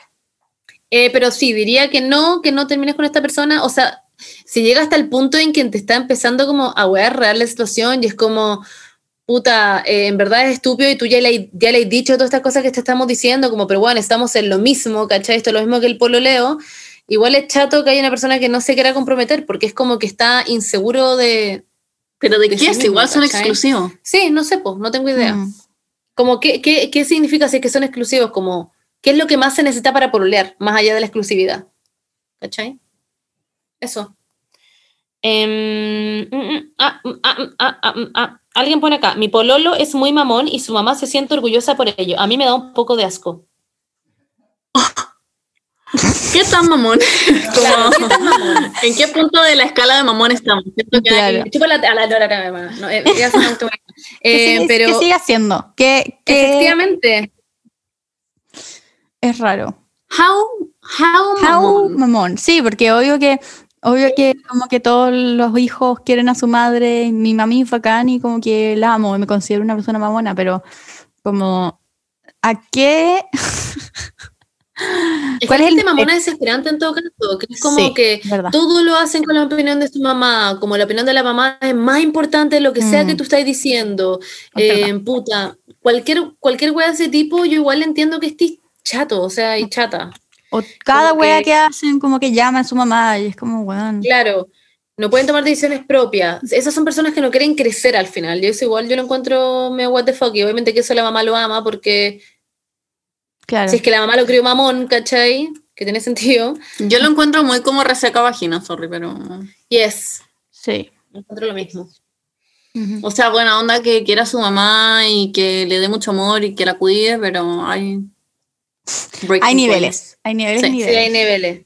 Eh, pero sí, diría que no, que no termines con esta persona. O sea, si llega hasta el punto en que te está empezando como a wear real la situación y es como, puta, eh, en verdad es estúpido y tú ya le, ya le has dicho todas estas cosas que te estamos diciendo, como, pero bueno, estamos en lo mismo, ¿cachai? Esto es lo mismo que el pololeo. Igual es chato que haya una persona que no se quiera comprometer porque es como que está inseguro de... Pero de De qué es, igual son exclusivos. Sí, no sé, pues, no tengo idea. Mm. Como, ¿qué, qué, qué significa si es que son exclusivos? Como, ¿qué es lo que más se necesita para pololear, más allá de la exclusividad? ¿Cachai? Eso. Ah, ah, ah. Alguien pone acá, mi pololo es muy mamón y su mamá se siente orgullosa por ello. A mí me da un poco de asco. (laughs) ¿Qué tan mamón? (laughs) Claro, ¿En qué punto de la escala de mamón estamos? Claro. Eh, (laughs) ¿Qué Eh, sigue- pero ¿Qué sigue haciendo? ¿Qué, qué efectivamente, es raro? How, how, How mamón. mamón. Sí, porque obvio que obvio que como que todos los hijos quieren a su madre, mi mami es bacán y como que la amo, y me considero una persona mamona, pero como ¿a qué? (laughs) es ¿Cuál que es el- mamona desesperante en todo caso, que es como Sí, que verdad. todo lo hacen con la opinión de su mamá, como la opinión de la mamá es más importante de lo que sea Mm. que tú estás diciendo. Es Eh, puta, cualquier, cualquier wea de ese tipo, yo igual entiendo que estés chato, o sea, y chata. O cada como wea que- que hacen como que llama a su mamá y es como, weón. Claro, no pueden tomar decisiones propias. Esas son personas que no quieren crecer al final. Yo eso igual yo lo encuentro medio what the fuck. Y obviamente que eso la mamá lo ama porque Claro. si es que la mamá lo crió mamón, ¿cachai? Que tiene sentido. Yo lo encuentro muy como reseca vagina, sorry, pero... Yes, Sí. encuentro lo mismo. Ujú. O sea, buena onda que quiera a su mamá y que le dé mucho amor y que la cuide, pero hay... breaking Hay niveles. points. Hay niveles Sí, sí, hay niveles.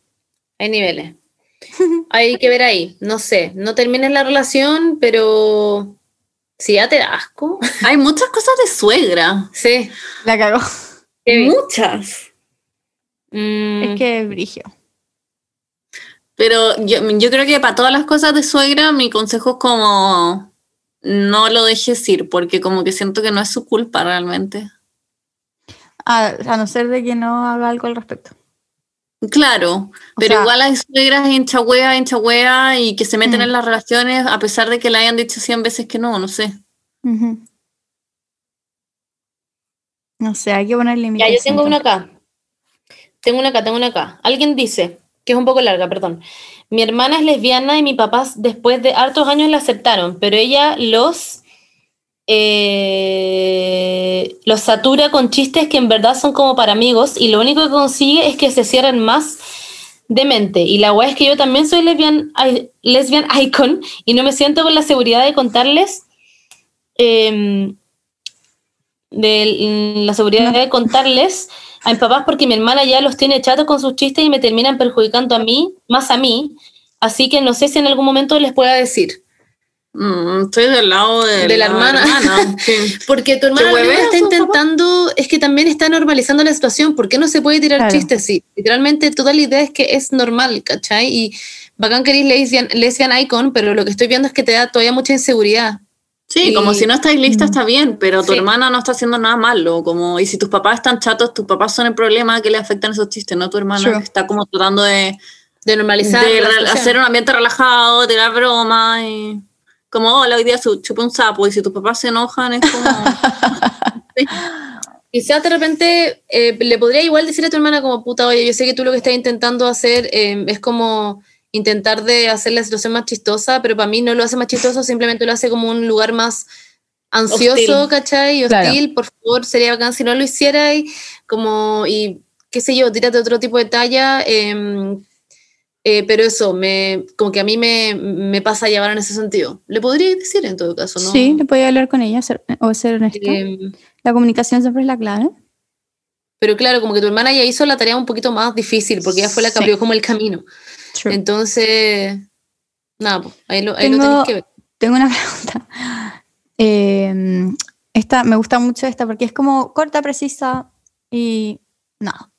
Hay niveles. (laughs) Hay que ver ahí. No sé, no termines la relación, pero si ya te da asco. Hay muchas cosas de suegra. Sí. La cagó. Muchas. Mm, Es que es brigio. Pero yo, yo creo que para todas las cosas de suegra, mi consejo es como no lo dejes ir, porque como que siento que no es su culpa realmente. A, a no ser de que no haga algo al respecto. Claro, O pero sea- igual hay suegras hinchahuea, hinchahuea y que se meten Mm. en las relaciones a pesar de que le hayan dicho 100 veces que no, no sé. No sé, hay que poner Ya, límites. yo tengo una acá. Tengo una acá, tengo una acá. Alguien dice, que es un poco larga, perdón. Mi hermana es lesbiana y mi papá después de hartos años la aceptaron, pero ella los eh, los satura con chistes que en verdad son como para amigos y lo único que consigue es que se cierren más de mente. Y la weá es que yo también soy lesbian, lesbian (laughs) icon y no me siento con la seguridad de contarles em, de la seguridad de contarles a mis papás porque mi hermana ya los tiene chatos con sus chistes y me terminan perjudicando a mí, más a mí. Así que no sé si en algún momento les pueda decir. Mm, estoy del lado de, la, hermana. (laughs) Porque tu hermana está intentando, es que también está normalizando la situación. ¿Por qué no se puede tirar chistes así? Literalmente toda la idea es que es normal, ¿cachai? Y bacán que eres lesbian, lesbian icon, pero lo que estoy viendo es que te da todavía mucha inseguridad. Sí, como si no estáis lista está bien, pero tu hermana no está haciendo nada malo. Como, y si tus papás están chatos, tus papás son el problema que le afectan esos chistes, no tu hermana que está como tratando de, de normalizar. De hacer un ambiente relajado, tirar bromas y como, hola, hoy día chupa un sapo y si tus papás se enojan es como... (laughs) Quizás de repente eh, le podría igual decir a tu hermana como, puta, oye, yo sé que tú lo que estás intentando hacer eh, es como intentar de hacer la situación más chistosa, pero para mí no lo hace más chistoso, simplemente lo hace como un lugar más ansioso, hostil. ¿cachai? Y hostil, por favor, sería bacán si no lo hiciera y como, y qué sé yo, tírate otro tipo de talla, eh, eh, pero eso, me, como que a mí me, me, pasa a llevar en ese sentido. Le podría decir en todo caso, ¿no? Sí, le podría hablar con ella o ser honesta. Eh, la comunicación siempre es la clave. Pero claro, como que tu hermana ya hizo la tarea un poquito más difícil, porque ella fue la que abrió como el camino. Entonces, nada, pues, ahí lo, ahí tengo, lo que ver. Tengo una (laughs) pregunta. Eh, esta, me gusta mucho esta porque es como corta, precisa y nada.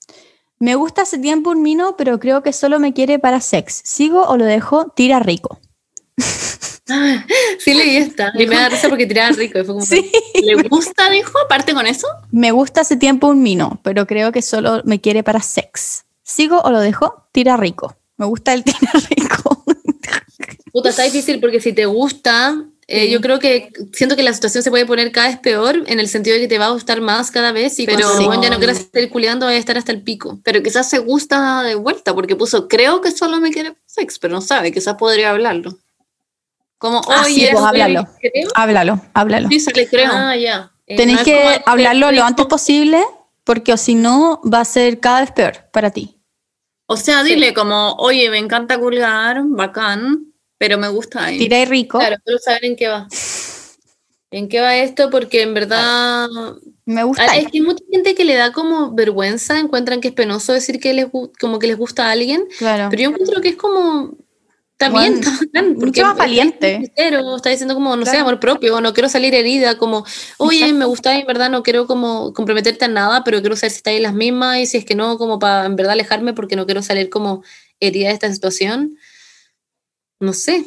Me gusta hace tiempo un mino, pero creo que solo me quiere para sex. ¿Sigo o lo dejo? Tira rico. (laughs) sí, leí esta. Y me da risa porque tiraba rico. Fue como (laughs) sí. ¿Le gusta, dijo? Aparte con eso. Me gusta hace tiempo un mino, pero creo que solo me quiere para sex. ¿Sigo o lo dejo? Tira rico. Me gusta el tira rico. Puta, está difícil porque si te gusta, eh, yo creo que siento que la situación se puede poner cada vez peor en el sentido de que te va a gustar más cada vez y pero cuando ya no quieras estar culiando va a estar hasta el pico. Pero quizás se gusta de vuelta porque puso creo que solo me quiere sex, pero no sabe, quizás podría hablarlo. Como, ah, oye, pues háblalo, háblalo, háblalo. Sí, se le creo. Ah, ya. Eh, Tenés que hablarlo lo antes posible porque o si no va a ser cada vez peor para ti. O sea, dile como, oye, me encanta colgar, bacán, pero me gusta ahí. Tira y rico. Claro, quiero saber en qué va. ¿En qué va esto? Porque en verdad... Me gusta. Es que hay mucha gente que le da como vergüenza, encuentran que es penoso decir que les, como que les gusta a alguien. Claro. Pero yo encuentro que es como... También, bueno, porque más valiente. Pero está diciendo como, no sé, amor propio, no quiero salir herida, como, oye, me gusta en verdad no quiero como comprometerte a nada, pero quiero saber si está en las mismas y si es que no, como para en verdad alejarme porque no quiero salir como herida de esta situación. No sé.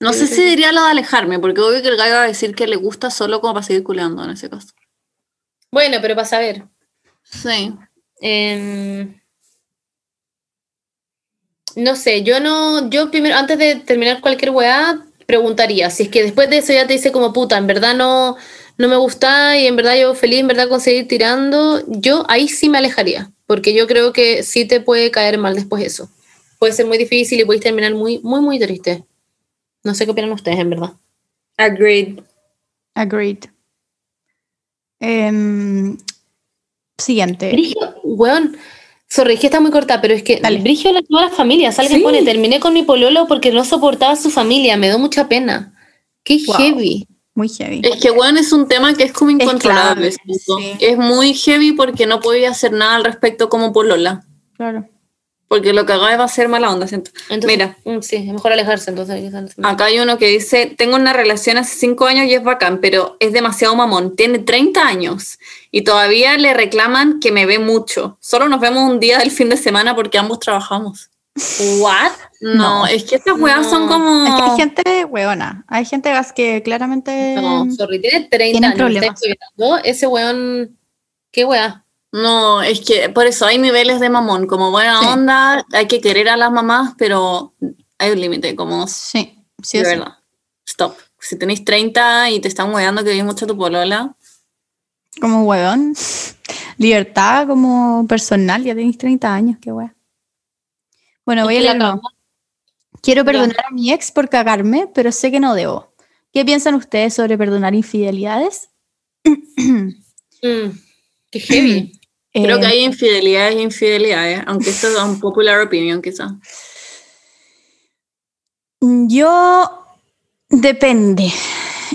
No sé si diría lo de alejarme, porque obvio que el gallo va a decir que le gusta solo como para seguir culeando en ese caso. Bueno, pero para saber. Sí. Em, no sé, yo no, yo primero, antes de terminar cualquier weá, preguntaría, si es que después de eso ya te dice como puta, en verdad no, no me gusta y en verdad yo feliz, en verdad con seguir tirando, yo ahí sí me alejaría, porque yo creo que sí te puede caer mal después eso puede ser muy difícil y podéis terminar muy, muy, muy triste. No sé qué opinan ustedes, en verdad. Agreed. Agreed. Em, siguiente. Brigio, weón. Sorry, que está muy corta, pero es que Dale. Brigio la toda la familia. Alguien pone, terminé con mi pololo porque no soportaba a su familia. Me dio mucha pena. Qué heavy. Muy heavy. Es que, weón, es un tema que es como incontrolable. Es, es muy heavy porque no podía hacer nada al respecto como polola. Claro. Porque lo que haga va a ser mala onda, siento. Mira. Mm, sí, es mejor alejarse entonces. Acá hay uno que dice, tengo una relación hace cinco años y es bacán, pero es demasiado mamón. Tiene 30 años y todavía le reclaman que me ve mucho. Solo nos vemos un día del fin de semana porque ambos trabajamos. ¿What? No, es que estas weas son como... Es que hay gente weona. Hay gente que claramente... No, sorry, tiene 30 años. Problemas. Ese weón... ¿Qué wea? No, es que por eso hay niveles de mamón, como buena onda, hay que querer a las mamás, pero hay un límite, como... Sí, sí, de verdad. Stop. Si tenéis 30 y te están hueando que veis mucho tu polola. Como hueón. Libertad como personal, ya tenéis 30 años, qué hueá. Bueno, voy a leer. Quiero perdonar a mi ex por cagarme, pero sé que no debo. ¿Qué piensan ustedes sobre perdonar infidelidades? (clears throat) Mm, qué heavy. Creo Eh, que hay infidelidades e infidelidades, aunque esto es un popular opinion quizás. Yo depende.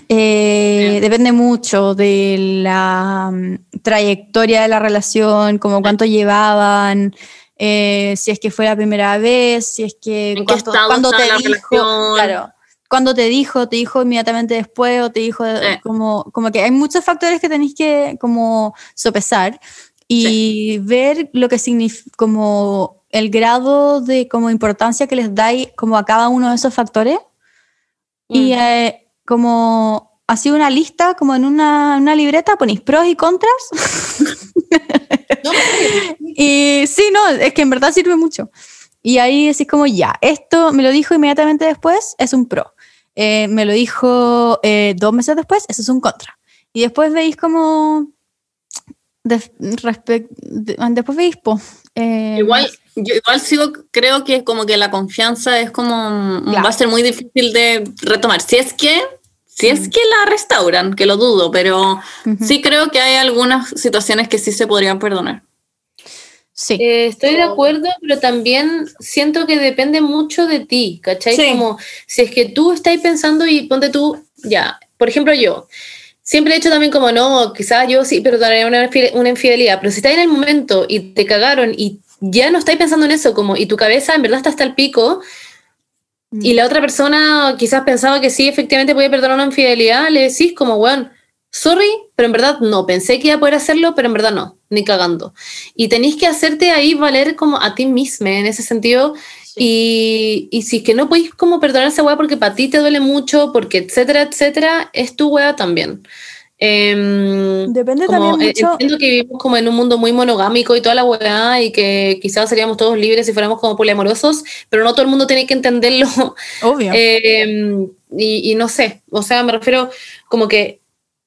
Eh, depende mucho de la mm, trayectoria de la relación, como cuánto llevaban, eh, si es que fue la primera vez, si es que ¿En cuánto- estaba te la dijo, relación? claro, cuándo te dijo, te dijo inmediatamente después o te dijo Sí. como, como que hay muchos factores que tenéis que como sopesar y ver lo que significa como el grado de como importancia que les dais como a cada uno de esos factores y Mm. eh, como así una lista como en una, una libreta ponéis pros y contras (laughs) No, y sí, no, es que en verdad sirve mucho. Y ahí decís como, ya, esto me lo dijo inmediatamente después, es un pro. Eh, me lo dijo eh, dos meses después, eso es un contra. Y después veis como... de- respec- de- después veis, po, eh, Igual, yo igual sigo, creo que como que la confianza es como, Claro. va a ser muy difícil de retomar. Si es que, si es que la restauran, que lo dudo, pero ujú, sí creo que hay algunas situaciones que sí se podrían perdonar. sí. Eh, estoy de acuerdo, pero también siento que depende mucho de ti, ¿cachai? Sí. Como si es que tú estás pensando y ponte tú, ya, por ejemplo yo, siempre he hecho también como, no, quizás yo sí perdonaría una, una infidelidad, pero si estás en el momento y te cagaron y ya no estáis pensando en eso, como, y tu cabeza en verdad está hasta el pico, y la otra persona quizás pensaba que sí, efectivamente podía perdonar una infidelidad, le decís como, weón, sorry, pero en verdad no, pensé que iba a poder hacerlo, pero en verdad no, ni cagando. Y tenéis que hacerte ahí valer como a ti misma en ese sentido. Y, y si es que no podéis como perdonar esa weá porque para ti te duele mucho, porque etcétera, etcétera, es tu weá también. Em, Depende también eh, mucho- Entiendo que vivimos como en un mundo muy monogámico y toda la weá y que quizás seríamos todos libres si fuéramos como poliamorosos, pero no todo el mundo tiene que entenderlo Obvio. (laughs) eh, y, y no sé, o sea, me refiero como que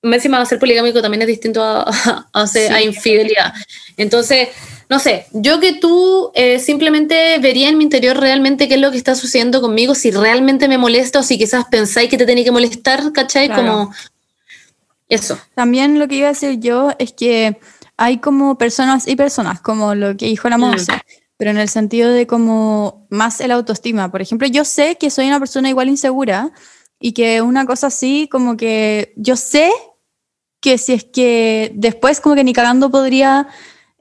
encima ser poligámico también es distinto a, (laughs) a, a ser- a infidelidad. Entonces, no sé, yo que tú eh, simplemente vería en mi interior realmente qué es lo que está sucediendo conmigo, si realmente me molesta o si quizás pensáis que te tenía que molestar, ¿cachai? Claro. Como eso. También lo que iba a decir yo es que hay como personas y personas, como lo que dijo la Mm. Monse, pero en el sentido de como más el autoestima. Por ejemplo, yo sé que soy una persona igual insegura y que una cosa así, como que yo sé que si es que después como que ni cagando podría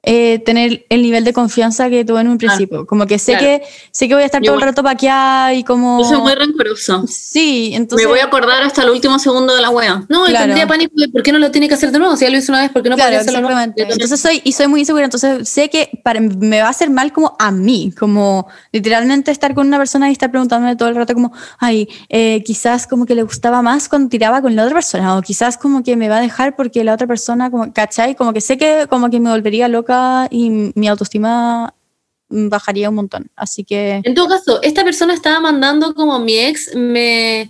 eh, tener el nivel de confianza que tuve en un principio. Como que sé claro. que sé que voy a estar Yo todo el rato paqueada y como... Yo soy muy rencoroso. Sí, entonces... Me voy a acordar hasta el último segundo de la wea. No, Claro. tendría pánico de por qué no lo tiene que hacer de nuevo, si ya lo hizo una vez, ¿por qué no claro, podría hacerlo de nuevo? exactamente. Entonces soy, y soy muy insegura, entonces sé que para, me va a hacer mal como a mí, como literalmente estar con una persona y estar preguntándome todo el rato como, ay, eh, quizás como que le gustaba más cuando tiraba con la otra persona, o quizás como que me va a dejar porque la otra persona, como, ¿cachai? Como que sé que como que me volvería loca y mi autoestima bajaría un montón. Así que, En todo caso, esta persona estaba mandando como mi ex me,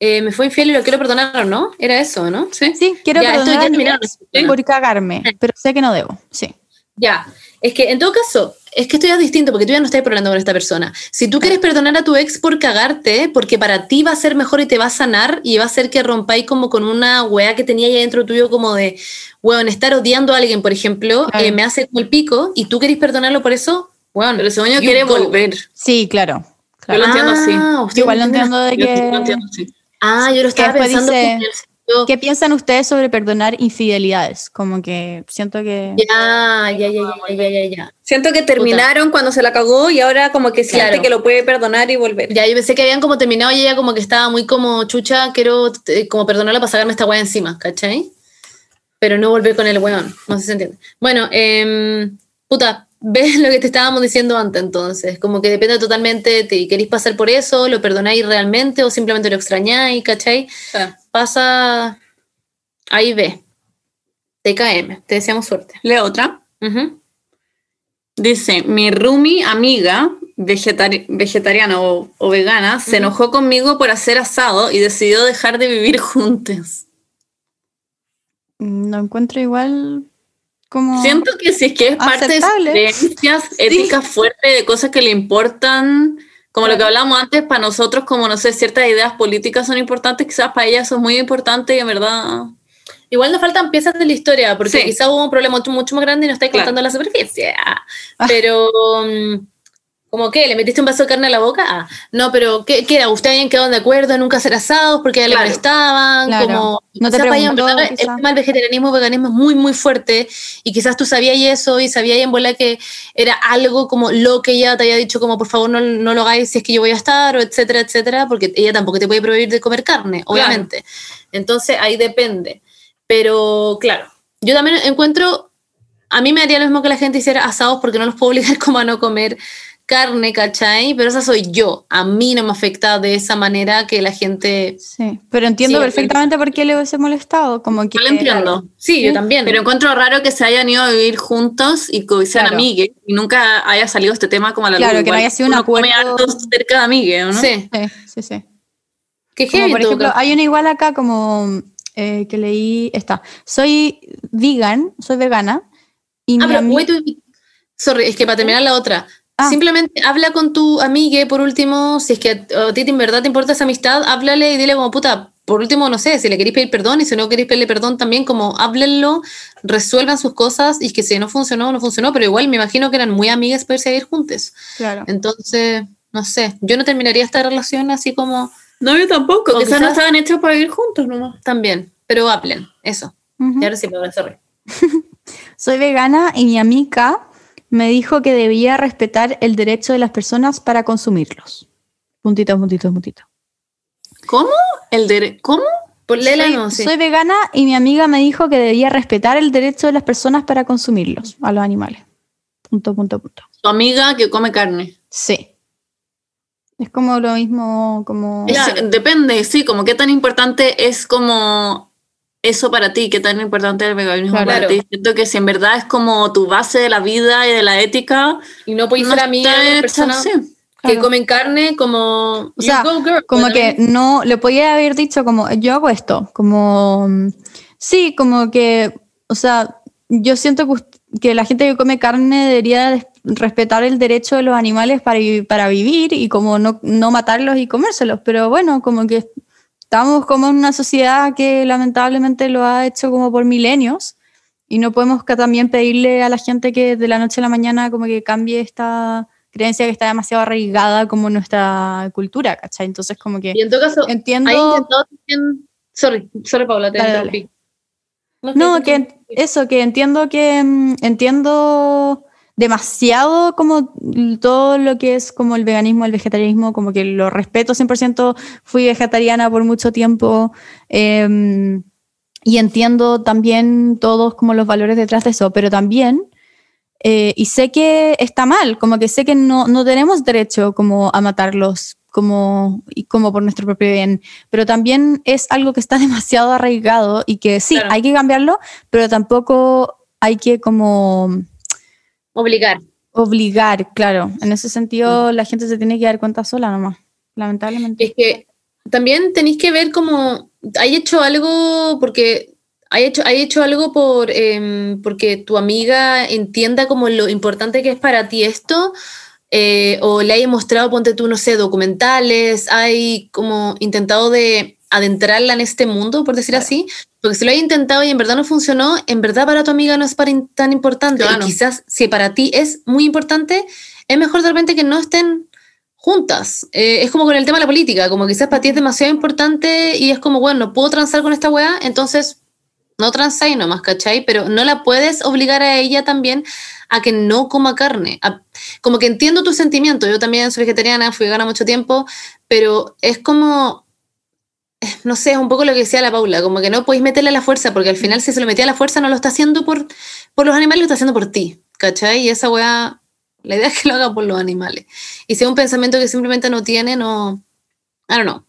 eh, me fue infiel y lo quiero perdonar, ¿o no? Era eso, ¿no? Sí. sí, quiero Ya, perdonar por cagarme, pero sé que no debo, sí. Ya. Es que en todo caso, es que esto ya es distinto porque tú ya no estás hablando con esta persona. Si tú quieres perdonar a tu ex por cagarte, porque para ti va a ser mejor y te va a sanar y va a hacer que rompáis como con una weá que tenía ahí dentro tuyo como de, weón, estar odiando a alguien, por ejemplo, Claro. eh, me hace como el pico y tú querés perdonarlo por eso, weón. Pero yo you quiere volver. Sí, claro. Yo lo entiendo así. Ah, igual lo entiendo de Yo sí que... lo entiendo así. Ah, yo lo estaba pensando dice- como ¿Qué piensan ustedes sobre perdonar infidelidades? Como que siento que... Ya, ya, ya, ya, ya, ya, ya. Siento que terminaron cuando se la cagó y ahora como que siente Claro. que lo puede perdonar y volver. Ya, yo pensé que habían como terminado y ella como que estaba muy como chucha, quiero eh, como perdonarla para sacarme esta weá encima, ¿cachai? Pero no volver con el weón, no sé si se entiende. Bueno, em, puta, ves lo que te estábamos diciendo antes entonces, como que depende totalmente de ti. ¿Queréis pasar por eso? ¿Lo perdonáis realmente o simplemente lo extrañáis, ¿cachai? Pasa, ahí ve. TKM, te deseamos suerte. Leo otra. Dice, mi roomie amiga, vegetari- vegetariana o, o vegana, se enojó conmigo por hacer asado y decidió dejar de vivir juntos. No encuentro igual como Siento que si es que es parte de Aceptable. creencias éticas fuertes, de cosas que le importan, como lo que hablamos antes, para nosotros, como no sé, ciertas ideas políticas son importantes, quizás para ella eso es muy importante y en verdad. Igual nos faltan piezas de la historia, porque Sí. quizá hubo un problema mucho, mucho más grande y no estáis Claro. contando la superficie. Ah. Pero, ¿cómo qué? ¿Le metiste un vaso de carne a la boca? Ah. No, pero ¿qué, qué era? ¿Ustedes habían quedado de acuerdo en nunca hacer asados porque a ella le molestaban? Claro. Como, No te en verdad, el tema del vegetarianismo y veganismo es muy, muy fuerte y quizás tú sabías eso y sabías en bola que era algo como lo que ella te había dicho como por favor no, no lo hagáis si es que yo voy a estar o etcétera, etcétera, porque ella tampoco te puede prohibir de comer carne, obviamente. Entonces ahí depende. Pero claro, yo también encuentro, a mí me haría lo mismo que la gente hiciera asados porque no los puedo obligar (laughs) como a no comer carne, ¿cachai? Pero esa soy yo. A mí no me afecta de esa manera que la gente... Sí, pero entiendo Sí, perfectamente por qué le hubiese molestado. Como que, Yo lo entiendo. Sí, yo también. Pero encuentro raro que se hayan ido a vivir juntos y que sean Claro. amigues y nunca haya salido este tema como a la Claro, luz. que no haya sido un acuerdo. cerca de amigues, ¿no? Sí, Sí, sí, sí. que Como por ejemplo, hay una igual acá como eh, que leí esta. Soy vegan, soy vegana. Y Ah, mi pero ami- wait, wait, sorry, es que para terminar la otra. Ah. Simplemente habla con tu amiga, por último, si es que a, a ti en verdad te importa esa amistad, háblale y dile como puta, por último, no sé, si le queréis pedir perdón y si no queréis pedirle perdón también, como háblenlo, resuelvan sus cosas y que si no funcionó, no funcionó, pero igual me imagino que eran muy amigas para irse a ir juntos. Claro. Entonces, no sé, yo no terminaría esta relación así como No, yo tampoco. O Quizás no quizás- estaban hechos para vivir juntos nomás. también, pero hablen, eso. Ujú. Y ahora sí, perdón, sorry. (laughs) Soy vegana y mi amiga me dijo que debía respetar el derecho de las personas para consumirlos. Puntito, puntito, puntito. ¿Cómo? El. ¿Cómo? Por Lela soy, no, sí. soy vegana y mi amiga me dijo que debía respetar el derecho de las personas para consumirlos, a los animales. Punto, punto, punto. Tu amiga que come carne. Sí. Es como lo mismo, como... Depende, sí, como qué tan importante es como eso para ti, qué tan importante es el veganismo Claro. para ti. Siento que si en verdad es como tu base de la vida y de la ética, Y no podéis no ser amiga de personas sí. que Claro. comen carne como... O sea, you go, girl, Como bueno, que no, le podía haber dicho como, yo hago esto, como, sí, como que, o sea, yo siento que, la gente que come carne debería respetar el derecho de los animales para, vi- para vivir y como no, no matarlos y comérselos, pero bueno, como que estamos como en una sociedad que lamentablemente lo ha hecho como por milenios y no podemos que también pedirle a la gente que de la noche a la mañana como que cambie esta creencia que está demasiado arraigada como nuestra cultura, ¿cachai? Entonces como que Y en todo caso, entiendo... hay intentado también... Sorry, sorry Paula, te Dale, interrumpí. No, que eso, que entiendo que mm, entiendo demasiado como todo lo que es como el veganismo, el vegetarianismo, como que lo respeto 100%, fui vegetariana por mucho tiempo em, y entiendo también todos como los valores detrás de eso, pero también, eh, y sé que está mal, como que sé que no, no tenemos derecho como a matarlos como, y como por nuestro propio bien, pero también es algo que está (laughs) demasiado arraigado y que sí, Claro. hay que cambiarlo, pero tampoco hay que como Obligar. obligar, claro. En ese sentido, la gente se tiene que dar cuenta sola nomás, lamentablemente. Es que también tenéis que ver como, hay hecho algo porque hay hecho, hay hecho algo por em, porque tu amiga entienda como lo importante que es para ti esto, eh, o le haya mostrado, ponte tú, no sé, documentales, hay como intentado de adentrarla en este mundo, por decir Claro. así, porque si lo hay intentado y en verdad no funcionó, en verdad para tu amiga no es para tan importante. Claro. Y quizás si para ti es muy importante, es mejor de repente que no estén juntas. Eh, es como con el tema de la política, como quizás para ti es demasiado importante y es como, bueno, no puedo transar con esta weá, entonces no transáis nomás, ¿cachai? Pero no la puedes obligar a ella también a que no coma carne. A- como que entiendo tu sentimiento, yo también soy vegetariana, fui vegana mucho tiempo, pero es como, no sé, es un poco lo que decía la Paula, como que no podéis meterle a la fuerza, porque al final si se lo metía a la fuerza no lo está haciendo por, por los animales, lo está haciendo por ti, ¿cachai? Y esa weá, la idea es que lo haga por los animales. Y si es un pensamiento que simplemente no tiene, no, I don't know.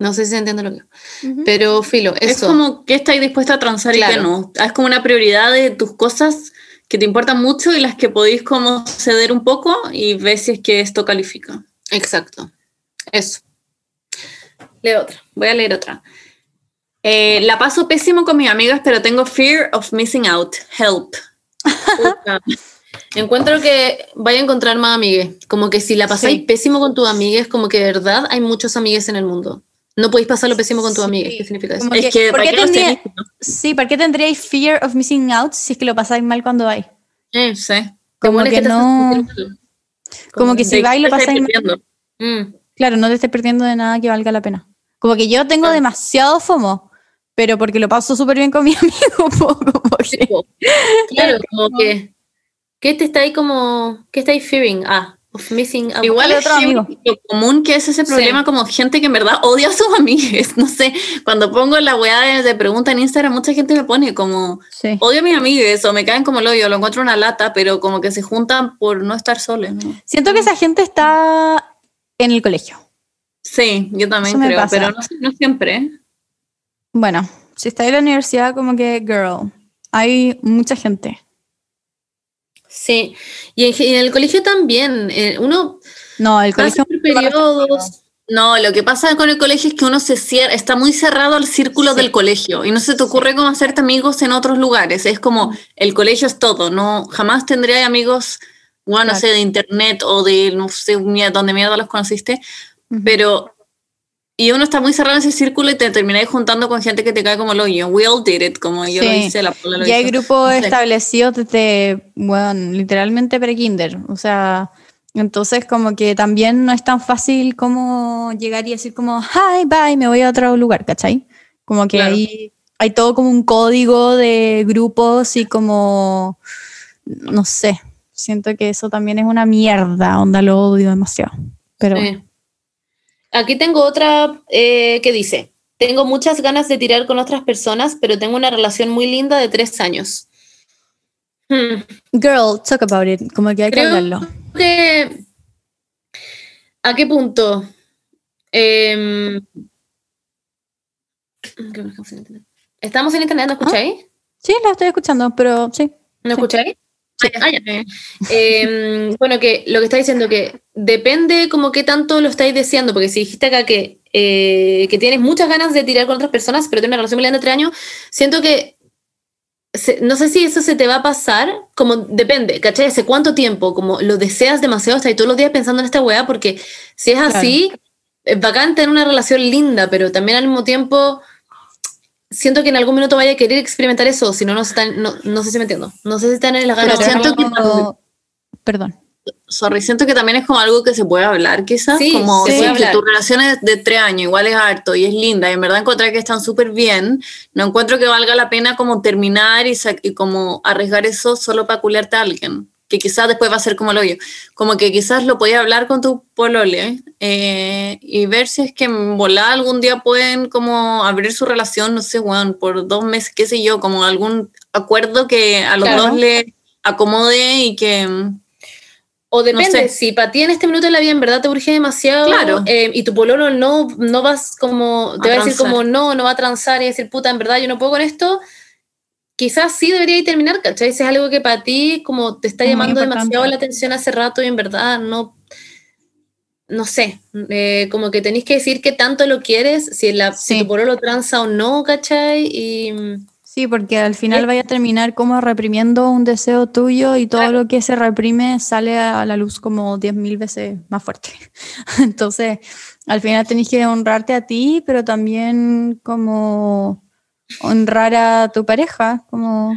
No sé si se entiende lo que... Pero filo, eso. Es como que estáis dispuesta a transar y que Claro. no. Es como una prioridad de tus cosas que te importan mucho y las que podéis como ceder un poco y ver si es que esto califica. Exacto. Eso. Leo otra. Voy a leer otra. Eh, la paso pésimo con mis amigas, pero tengo fear of missing out. Help. (laughs) Encuentro que vaya a encontrar más amigues. Como que si la pasáis Sí. pésimo con tus amigues, como que de verdad hay muchos amigues en el mundo. No podéis pasarlo pésimo con tus Sí. amigues. ¿Qué significa eso? Como Es que- ¿por ¿para qué tendría- tenéis? Sí, ¿para qué tendríais fear of missing out si es que lo pasáis mal cuando vais? Eh, sí. Como Demonios que no-. Como que si ¿De vais y lo pasáis mal. Mm. Claro, no te estés perdiendo de nada que valga la pena. Como que yo tengo demasiado FOMO, pero porque lo paso súper bien con mi (laughs) amigo. como que- Sí, po. Claro, (laughs) como que. ¿Qué te estáis como. ¿Qué estáis fearing? Ah, of missing out. Igual es otro amigo. lo común que es ese Sí. problema como gente que en verdad odia a sus amigues. (laughs) No sé, cuando pongo la weá de, de pregunta en Instagram, mucha gente me pone como Sí. odio a mis amigues o me caen como el hoyo, lo encuentro una lata, pero como que se juntan por no estar solos. ¿no? Siento que esa gente está en el colegio. Sí, yo también creo, pasa. pero no, no siempre. Bueno, si está en la universidad, como que, girl, hay mucha gente. Sí. Y en, y en el colegio también. eh, uno No, el colegio. por periodos. No, lo que pasa con el colegio es que uno se cierra, está muy cerrado al círculo Sí. del colegio y no se te ocurre cómo hacerte amigos en otros lugares. Es como el colegio es todo, no jamás tendría amigos, bueno, no Claro. sé, de internet o de no sé dónde mierda los conociste, Ujú. pero y uno está muy cerrado en ese círculo y te termináis juntando con gente que te cae como el hoyo. We all did it, como yo lo Sí. hice, la lo Ya hay hizo. grupos No sé. establecidos desde, bueno, literalmente pre-kinder. O sea, entonces como que también no es tan fácil como llegar y decir como, hi, bye, me voy a otro lugar, ¿cachai? Como que Claro. hay, hay todo como un código de grupos y como, no sé, siento que eso también es una mierda, onda lo odio demasiado. Pero Sí. Aquí tengo otra eh, que dice: Tengo muchas ganas de tirar con otras personas, pero tengo una relación muy linda de tres años. Hmm. girl, talk about it, como que hay que hablarlo. que- ¿A qué punto? Em, Estamos en internet, ¿no escucháis? Sí, la estoy escuchando, pero sí. ¿No Sí. escucháis? Em, bueno, que lo que está diciendo que depende como qué tanto lo estáis deseando, porque si dijiste acá que, eh, que tienes muchas ganas de tirar con otras personas, pero tienes una relación muy de tres años, siento que se- no sé si eso se te va a pasar, como depende, ¿cachai? ¿Hace cuánto tiempo? Como lo deseas demasiado, estás todos los días pensando en esta weá, porque si es así, es bacán tener una relación linda, pero también al mismo tiempo siento que en algún minuto vaya a querer experimentar eso, si no, no, no, no sé si me entiendo. No sé si están en las ganas. Pero siento que como- Perdón. Sorry, siento que también es como algo que se puede hablar, quizás. Sí, como sí, que hablar. tu relación es de tres años, igual es harto y es linda. Y en verdad encontré que están súper bien. No encuentro que valga la pena como terminar y, y como arriesgar eso solo para culiarte a alguien. Que quizás después va a ser como lo yo. Como que quizás lo podías hablar con tu polole eh, y ver si es que en volada algún día pueden como abrir su relación, no sé, weón, por dos meses, qué sé yo, como algún acuerdo que a los Claro. dos le acomode y que... O depende, sé. si para ti en este minuto de la vida en verdad te urge demasiado Claro. eh, y tu pololo no, no vas como, te A va a decir como no, no va a transar y decir puta, en verdad yo no puedo con esto, quizás sí debería terminar, ¿cachai? Si es algo que para ti como te está Muy llamando importante. demasiado la atención hace rato y en verdad no, no sé, eh, como que tenéis que decir qué tanto lo quieres, si, la, si Sí. tu pololo transa o no, ¿cachai? Y Sí, porque al final Eh. vaya a terminar como reprimiendo un deseo tuyo y todo Claro. lo que se reprime sale a la luz como 10.000 veces más fuerte. (laughs) Entonces, al final tenés que honrarte a ti, pero también como honrar a tu pareja, como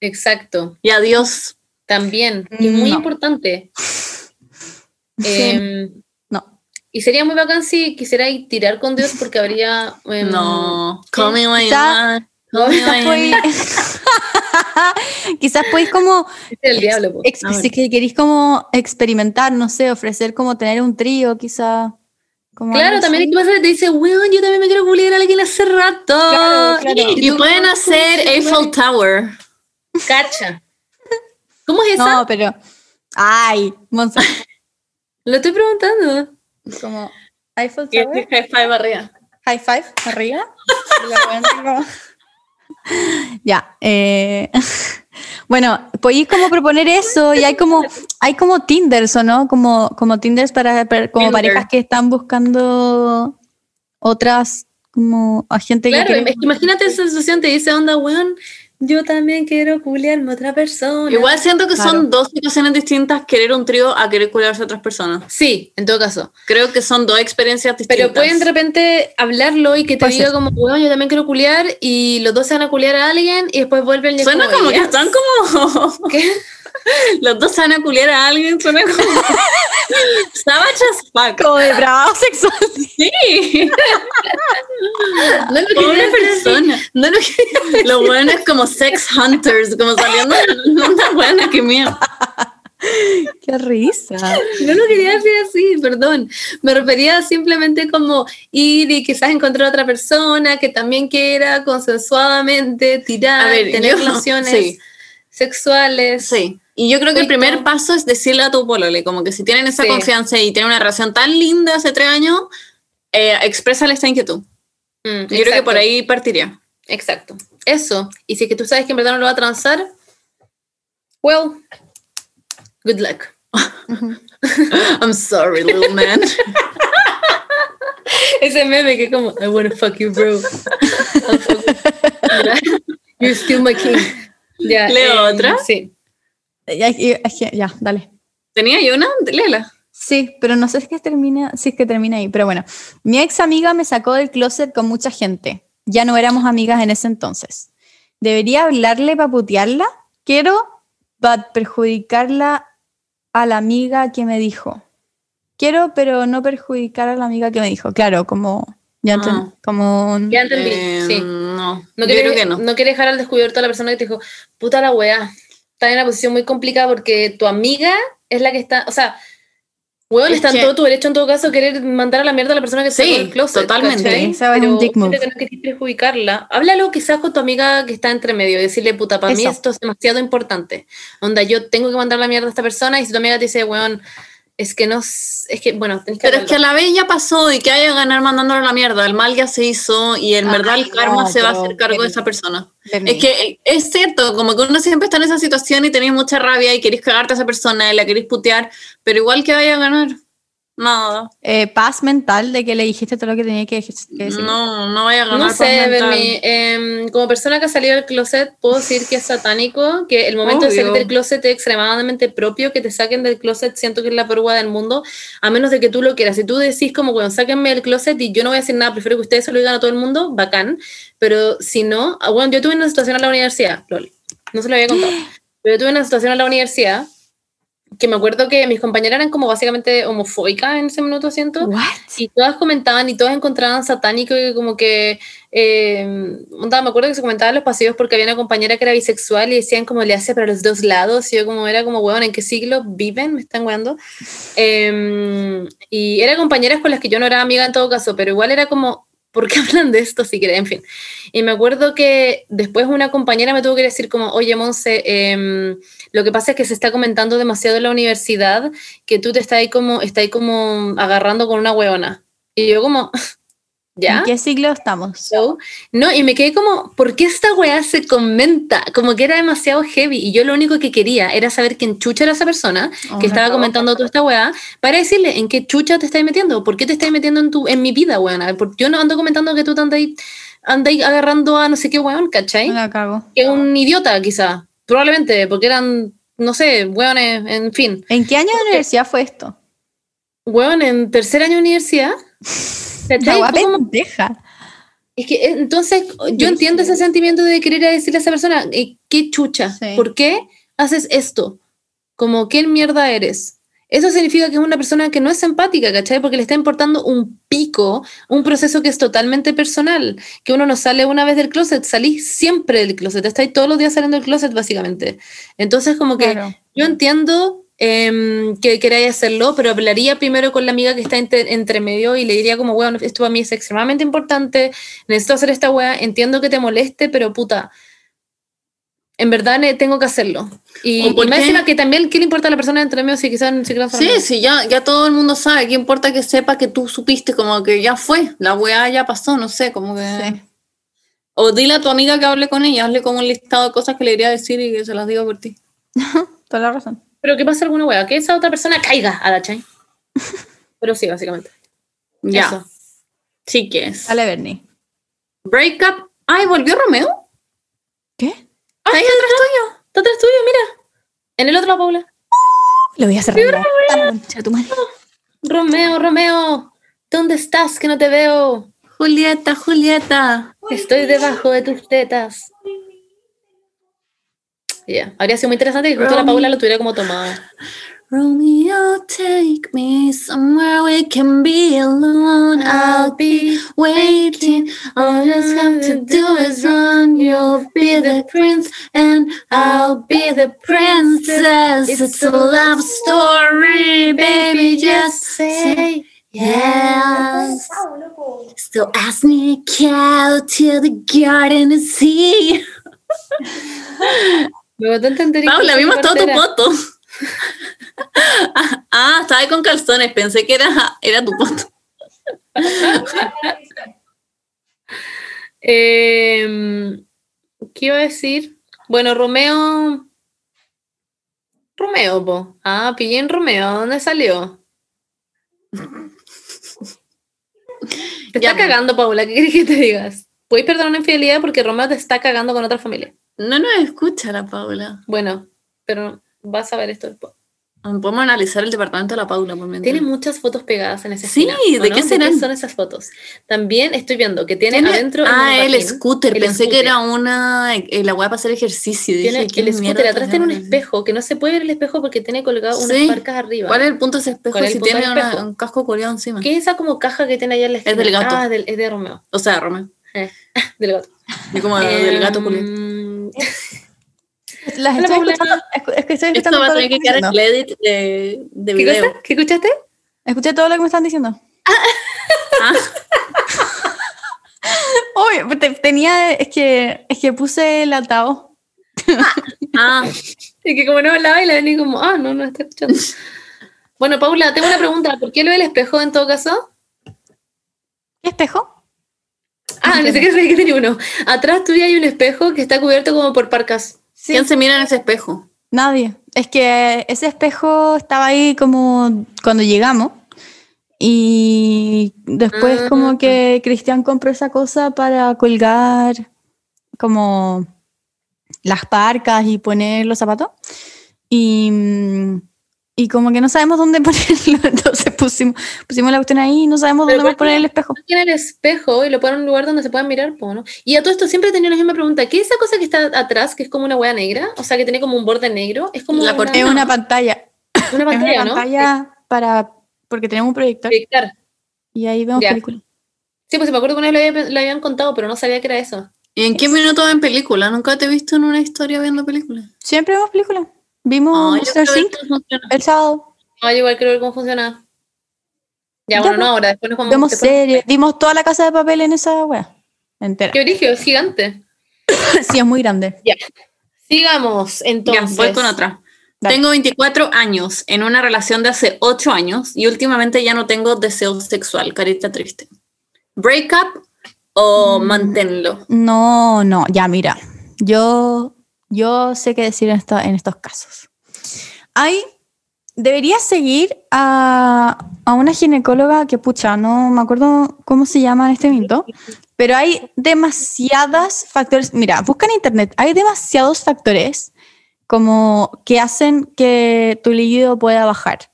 exacto. Y adiós. También, que es muy No. importante. (laughs) Sí. Em, no. y sería muy bacán si quisierais tirar con Dios porque habría... em, No, call me when Quizás podéis, (laughs) quizás podéis como (laughs) es el diablo, A si que queréis como experimentar, no sé, ofrecer como tener un trío, quizá. Como Claro, también hay que pasar, te dice, weón, yo también me quiero culiar a alguien hace rato. Claro, claro. Y pueden "No, hacer Eiffel Tower. Cacha. ¿Cómo es esa? No, pero. Ay, Monza. (laughs) Lo estoy preguntando. Como Eiffel Tower, high five arriba. high five arriba. (laughs) (laughs) Ya. eh, bueno, podéis como proponer eso y hay como hay como Tinders, ¿o no? Como, como Tinders para, para- como Tinder. parejas que están buscando otras como a gente Claro, que quiere- que imagínate esa sensación, te dice onda, weón, yo también quiero culiarme a otra persona. Igual siento que Claro. son dos situaciones distintas querer un trío a querer cuidarse a otras personas. Sí, en todo caso. Creo que son dos experiencias distintas. Pero pueden de repente hablarlo y que te diga como, weón, yo también quiero culiar y los dos se van a culiar a alguien y después vuelven y Suena como que "Yes". están como... ¿Qué? (laughs) Los dos se van a culiar a alguien, suena como... (laughs) Savage as fuck. como de bravo sexual. Sí, (laughs) No lo quería una decir persona. No lo quería Los buenos como sex hunters, como saliendo de una buena que mía. Qué risa. No lo quería decir así, perdón. Me refería simplemente como ir y quizás encontrar a otra persona que también quiera consensuadamente tirar, ver, tener yo- relaciones sí. sexuales. Sí. Y yo creo que el primer paso es decirle a tu polole, como que si tienen esa Sí. confianza y tienen una relación tan linda hace tres años, eh, exprésale esta inquietud. Mm, Yo creo que por ahí partiría. Exacto. Eso. Y si es que tú sabes que en verdad no lo va a transar, well, good luck. (laughs) I'm sorry, little man. (laughs) Ese meme que como, I wanna fuck you, bro. (laughs) You're still my king. Ya, ¿Leo em, otra? Sí. Ya, ya, ya, ya, dale. ¿Tenía yo una? Léela. Sí, pero no sé si es que termina, si es que termina ahí. Pero bueno, mi ex amiga me sacó del closet con mucha gente. Ya no éramos amigas en ese entonces. ¿Debería hablarle para putearla? Quiero pa perjudicarla a la amiga que me dijo. Quiero, pero no perjudicar a la amiga que me dijo. Claro, como ya Ah. enten- como Ya entendí, Eh, sí. No, No quiere, creo que no. no quiere dejar al descubierto a la persona que te dijo, puta la wea, está en una posición muy complicada porque tu amiga es la que está, o sea, weón, Es está en que- todo tu derecho en todo caso querer mandar a la mierda a la persona que Sí, sacó del closet. totalmente. Pero que no querés perjudicarla. Háblalo quizás con tu amiga que está entre medio y decirle, puta, para mí esto es demasiado importante. Onda, yo tengo que mandar la mierda a esta persona y si tu amiga te dice, weón, es que no, es que, bueno, que Pero es que a la vez ya pasó y que haya ganar mandándolo a la mierda. El mal ya se hizo y en Ay, verdad el karma no, se va a hacer cargo de esa persona. Es que eh, es cierto, como que uno siempre está en esa situación y tenéis mucha rabia y queréis cagarte a esa persona y la queréis putear, pero igual que vaya a ganar. Nada. Eh, paz mental de que le dijiste todo lo que tenía que, que decir. No, no vaya a ganar. No sé, mental. Bernie, em, como persona que ha salido del closet, puedo decir que es satánico, que el momento de salir Obvio. del closet es extremadamente propio, que te saquen del closet, siento que es la perua del mundo, a menos de que tú lo quieras. Si tú decís como, bueno, sáquenme del closet y yo no voy a decir nada, prefiero que ustedes se lo digan a todo el mundo, bacán, pero si no, ah, bueno, yo tuve una situación en la universidad, lol, no se lo había contado, (gasps) pero yo tuve una situación en la universidad que me acuerdo que mis compañeras eran como básicamente homofóbicas en ese minuto, siento. What? Y todas comentaban y todas encontraban satánico y como que, eh, onda, me acuerdo que se comentaban en los pasillos porque había una compañera que era bisexual y decían como le hace para los dos lados y yo como era como, weón, ¿en qué siglo viven? Me están weando. (laughs) Eh, y eran compañeras con las que yo no era amiga en todo caso, pero igual era como, ¿por qué (laughs) hablan de esto si quieren? En fin. Y me acuerdo que después una compañera me tuvo que decir como, oye, Monse, em, lo que pasa es que se está comentando demasiado en la universidad que tú te estás ahí como, estás ahí como agarrando con una huevona. Y yo como, ¿ya? ¿En qué siglo estamos? No, y me quedé como, ¿por qué esta weá se comenta? Como que era demasiado heavy. Y yo lo único que quería era saber quién chucha era esa persona Oh, que estaba comentando toda esta weá para decirle en qué chucha te estás metiendo. ¿Por qué te estás metiendo en, tu, en mi vida, weona? Porque yo no ando comentando que tú te andas ahí agarrando a no sé qué weón, ¿cachai? La cago. Que es un idiota, quizá. Probablemente, porque eran, no sé, weones, en fin. ¿En qué año de universidad fue esto? Weón, en tercer año de universidad. (laughs) La pendeja. Es que eh, entonces yo entiendo ese sentimiento de querer decirle a esa persona, eh, ¿qué chucha? Sí. ¿Por qué haces esto? Como, ¿qué mierda eres? Eso significa que es una persona que no es empática, ¿cachai? Porque le está importando un pico, un proceso que es totalmente personal, que uno no sale una vez del closet, salís siempre del closet, estáis todos los días saliendo del closet, básicamente. Entonces, como que Claro. yo entiendo em, que queráis hacerlo, pero hablaría primero con la amiga que está entre, entre medio y le diría como, bueno, esto para mí es extremadamente importante, necesito hacer esta weá, entiendo que te moleste, pero puta, en verdad tengo que hacerlo. Y, ¿O por y encima que también, ¿qué le importa a la persona entre medio si quizás ni siquiera Sí, amigos? sí, ya, ya todo el mundo sabe. ¿Qué importa que sepa que tú supiste? Como que ya fue, la weá ya pasó, no sé, como que... Sí. O dile a tu amiga que hable con ella, hazle como un listado de cosas que le iría a decir y que se las diga por ti. (laughs) Toda la razón. Pero que pase alguna weá, que esa otra persona caiga a la chay. (laughs) pero sí, básicamente. Ya, Eso. sí que es. Dale, Bernie. Break up. Ay, ¿volvió Romeo? ¿Qué? Está ahí atrás tuyo. Está atrás tuyo, mira. En el otro lado, Paula. Lo voy a cerrar. la tu madre. Romeo, Romeo. ¿Dónde estás que no te veo? Julieta, Julieta. Estoy debajo de tus tetas. Ya, habría sido muy interesante que justo la Paula lo tuviera como tomado. Romeo, take me somewhere we can be alone. I'll be waiting. All you have to do is run. You'll be the prince, and I'll be the princess. It's a love story, baby. Just say yes. So I sneak out to the garden and see. (laughs) Me botó a entender. Paula, vimos todo tu foto. ah, estaba ahí con calzones. Pensé que era, era tu foto. (laughs) Eh, ¿Qué iba a decir? Bueno, Romeo. Romeo, po. Ah, pillé en Romeo. ¿Dónde salió? Te está po. cagando, Paula. ¿Qué quieres que te digas? Puedes perdonar una infidelidad porque Romeo te está cagando con otra familia. No nos escucha la Paula. Bueno, pero vas a ver esto después. Podemos analizar el departamento de la Paula por mientras. Tiene muchas fotos pegadas en esa Sí, esquina, ¿o ¿de no? qué serán? son esas fotos? También estoy viendo que tiene, Tiene- adentro. ah, el monopatín, scooter. el Pensé que scooter. era una. eh, la weá para hacer ejercicio. Tiene Dije, ¿qué el scooter, atrás tiene un espejo, que no se puede ver el espejo porque tiene colgado unas Sí. marcas arriba. ¿Cuál es el punto de ese espejo ¿Cuál es si tiene una- un casco coreano encima? ¿Qué es esa como caja que tiene allá en la esquina? del gato. Ah, del- es de Romeo. O sea, Romeo. (laughs) Del gato. Y como del gato culiado. (laughs) Las estoy escuchando, escu- es que estoy Esto escuchando va a tener que quedar en el edit de, de ¿Qué video. cosa? ¿Qué escuchaste? Escuché todo lo que me están diciendo. Ah, (laughs) Uy, te- tenía, es que, es que puse el altavoz. ah, (laughs) Y que como no hablaba y la vení como, ah, no, no está escuchando. bueno, Paula, tengo una pregunta. ¿Por qué lo del espejo en todo caso? ¿Qué espejo? Ah, ni siquiera sabía que tenía uno. Atrás tuyo hay un espejo que está cubierto como por parcas. Sí. ¿Quién se mira en ese espejo? Nadie. Es que ese espejo estaba ahí como cuando llegamos. Y después Ah. como que Cristian compró esa cosa para colgar como las parcas y poner los zapatos. Y, mm, y como que no sabemos dónde (laughs) ponerlo, entonces pusimos, pusimos la cuestión ahí y no sabemos Pero dónde poner el espejo. Tiene el espejo y lo ponen en un lugar donde se puedan mirar, po, ¿no? Y a todo esto siempre he tenido la misma pregunta. ¿Qué es esa cosa que está atrás, que es como una hueá negra? O sea, que tiene como un borde negro. Es como La una. Es una pantalla. una pantalla, es una ¿no? pantalla para, porque tenemos un proyector Proyectar. y ahí vemos Ya. películas. Sí, pues me acuerdo que una vez lo, había- lo habían contado, pero no sabía que era eso. ¿Y en qué minuto ven película? Nunca te he visto en una historia viendo películas. Siempre vemos películas. Vimos Monster funciona. el sábado. No, yo igual quiero ver cómo funciona. Ya, Ya, bueno, pues. no ahora, después nos vamos Vemos series. Vimos toda la casa de papel en esa wea. Entera. Qué origen, es gigante. (laughs) sí, es muy grande. Sigamos, entonces. Ya, voy con otra. Dale. Tengo 24 años en una relación de hace 8 años y últimamente ya no tengo deseo sexual, carita triste. ¿Break up o Mm. manténlo? No, no, ya mira. Yo, yo sé qué decir en, esta- en estos casos. Hay, deberías seguir a, a una ginecóloga que, pucha, no me acuerdo cómo se llama en este minuto, pero hay demasiadas factores. Mira, busca en internet, hay demasiados factores como que hacen que tu líquido pueda bajar.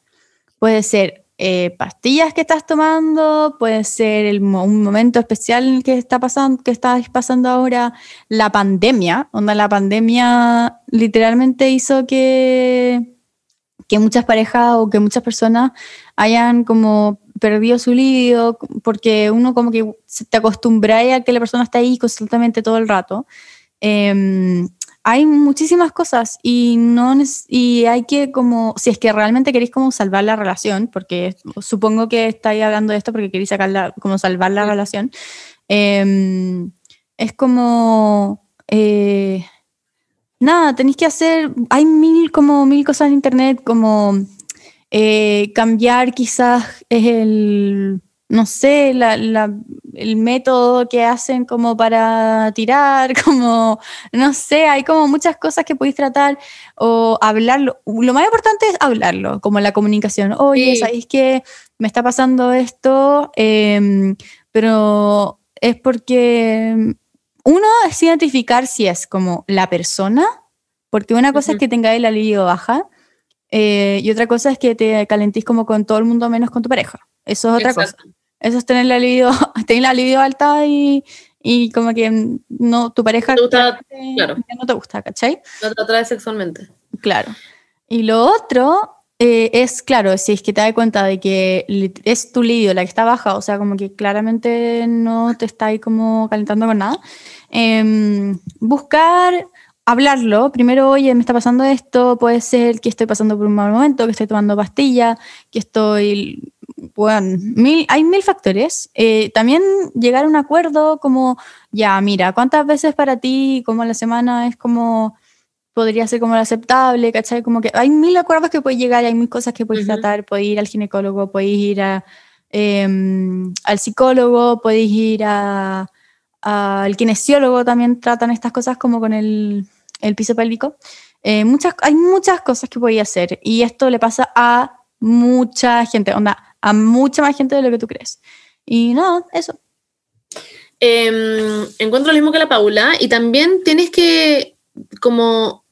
Puede ser eh, pastillas que estás tomando, puede ser el un momento especial que está pasando, que estás pasando ahora, la pandemia, onda la pandemia literalmente hizo que, que muchas parejas o que muchas personas hayan como perdido su líbido, porque uno como que se te acostumbra a que la persona está ahí constantemente todo el rato. Em, hay muchísimas cosas y no y hay que como si es que realmente queréis como salvar la relación porque supongo que estáis hablando de esto porque queréis sacarla como salvar la Sí. relación em, es como eh, nada tenéis que hacer hay mil como mil cosas en internet como eh, cambiar quizás es el no sé, la- la- el método que hacen como para tirar, (laughs) como, no sé, hay como muchas cosas que podéis tratar o hablarlo. Lo más importante es hablarlo, como la comunicación. Oye, Sí. ¿sabéis que me está pasando esto? Em, pero es porque mm, uno es identificar si es como la persona, porque una cosa es que tengáis la libido baja eh, y otra cosa es que te calentís como con todo el mundo menos con tu pareja. Eso es otra cosa. Eso es tener la (laughs) libido, tener la libido alta y, y como que no, tu pareja No te gusta, claramente claro. no te gusta, ¿cachai? No te atrae sexualmente. Claro. Y lo otro eh, es, claro, si es que te das cuenta de que es tu libido la que está baja, o sea, como que claramente no te está ahí como calentando con nada, em, buscar hablarlo. Primero, oye, me está pasando esto, puede ser que estoy pasando por un mal momento, que estoy tomando pastilla, que estoy... Bueno, mil, hay mil factores. Eh, también llegar a un acuerdo como, ya, mira, ¿cuántas veces para ti, como a la semana, es como podría ser como lo aceptable, ¿cachai? Como que hay mil acuerdos que puedes llegar, hay mil cosas que puedes tratar, puedes ir al ginecólogo, puedes ir a, em, al psicólogo, puedes ir a- al kinesiólogo, también tratan estas cosas como con el, el piso pélvico. Eh, muchas, hay muchas cosas que podéis hacer y esto le pasa a mucha gente, onda, a mucha más gente de lo que tú crees. Y no, eso. Em, encuentro lo mismo que la Paula y también tienes que como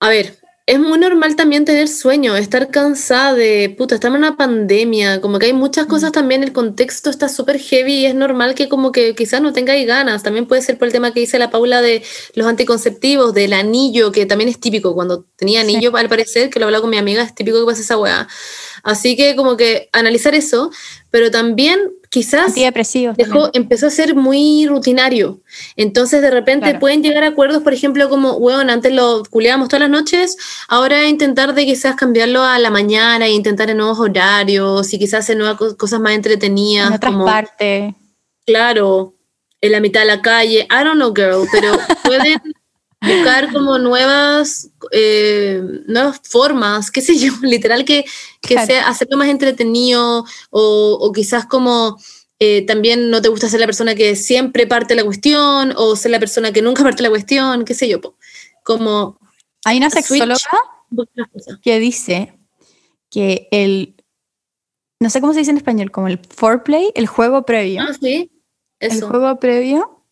a ver es muy normal también tener sueño estar cansada de puta estamos en una pandemia como que hay muchas cosas también el contexto está súper heavy y es normal que como que quizás no tengáis ganas también puede ser por el tema que dice la Paula de los anticonceptivos del anillo que también es típico cuando tenía Sí. anillo al parecer que lo hablaba con mi amiga es típico que pasa esa weá así que como que analizar eso pero también quizás dejó, empezó a ser muy rutinario. Entonces, de repente Claro. pueden llegar a acuerdos, por ejemplo, como, bueno, antes lo culeábamos todas las noches, ahora intentar de quizás cambiarlo a la mañana e intentar en nuevos horarios y quizás en nuevas co- cosas más entretenidas. En otras como, partes. claro, en la mitad de la calle. I don't know, girl, pero (laughs) pueden buscar como nuevas, eh, nuevas formas, qué sé yo, (laughs) literal que, que Claro. sea hacerlo más entretenido o, o quizás como eh, también no te gusta ser la persona que siempre parte la cuestión o ser la persona que nunca parte la cuestión, qué sé yo, po. como Hay una sexóloga que dice que el, no sé cómo se dice en español, como el foreplay, el juego previo, Ah, sí, el juego previo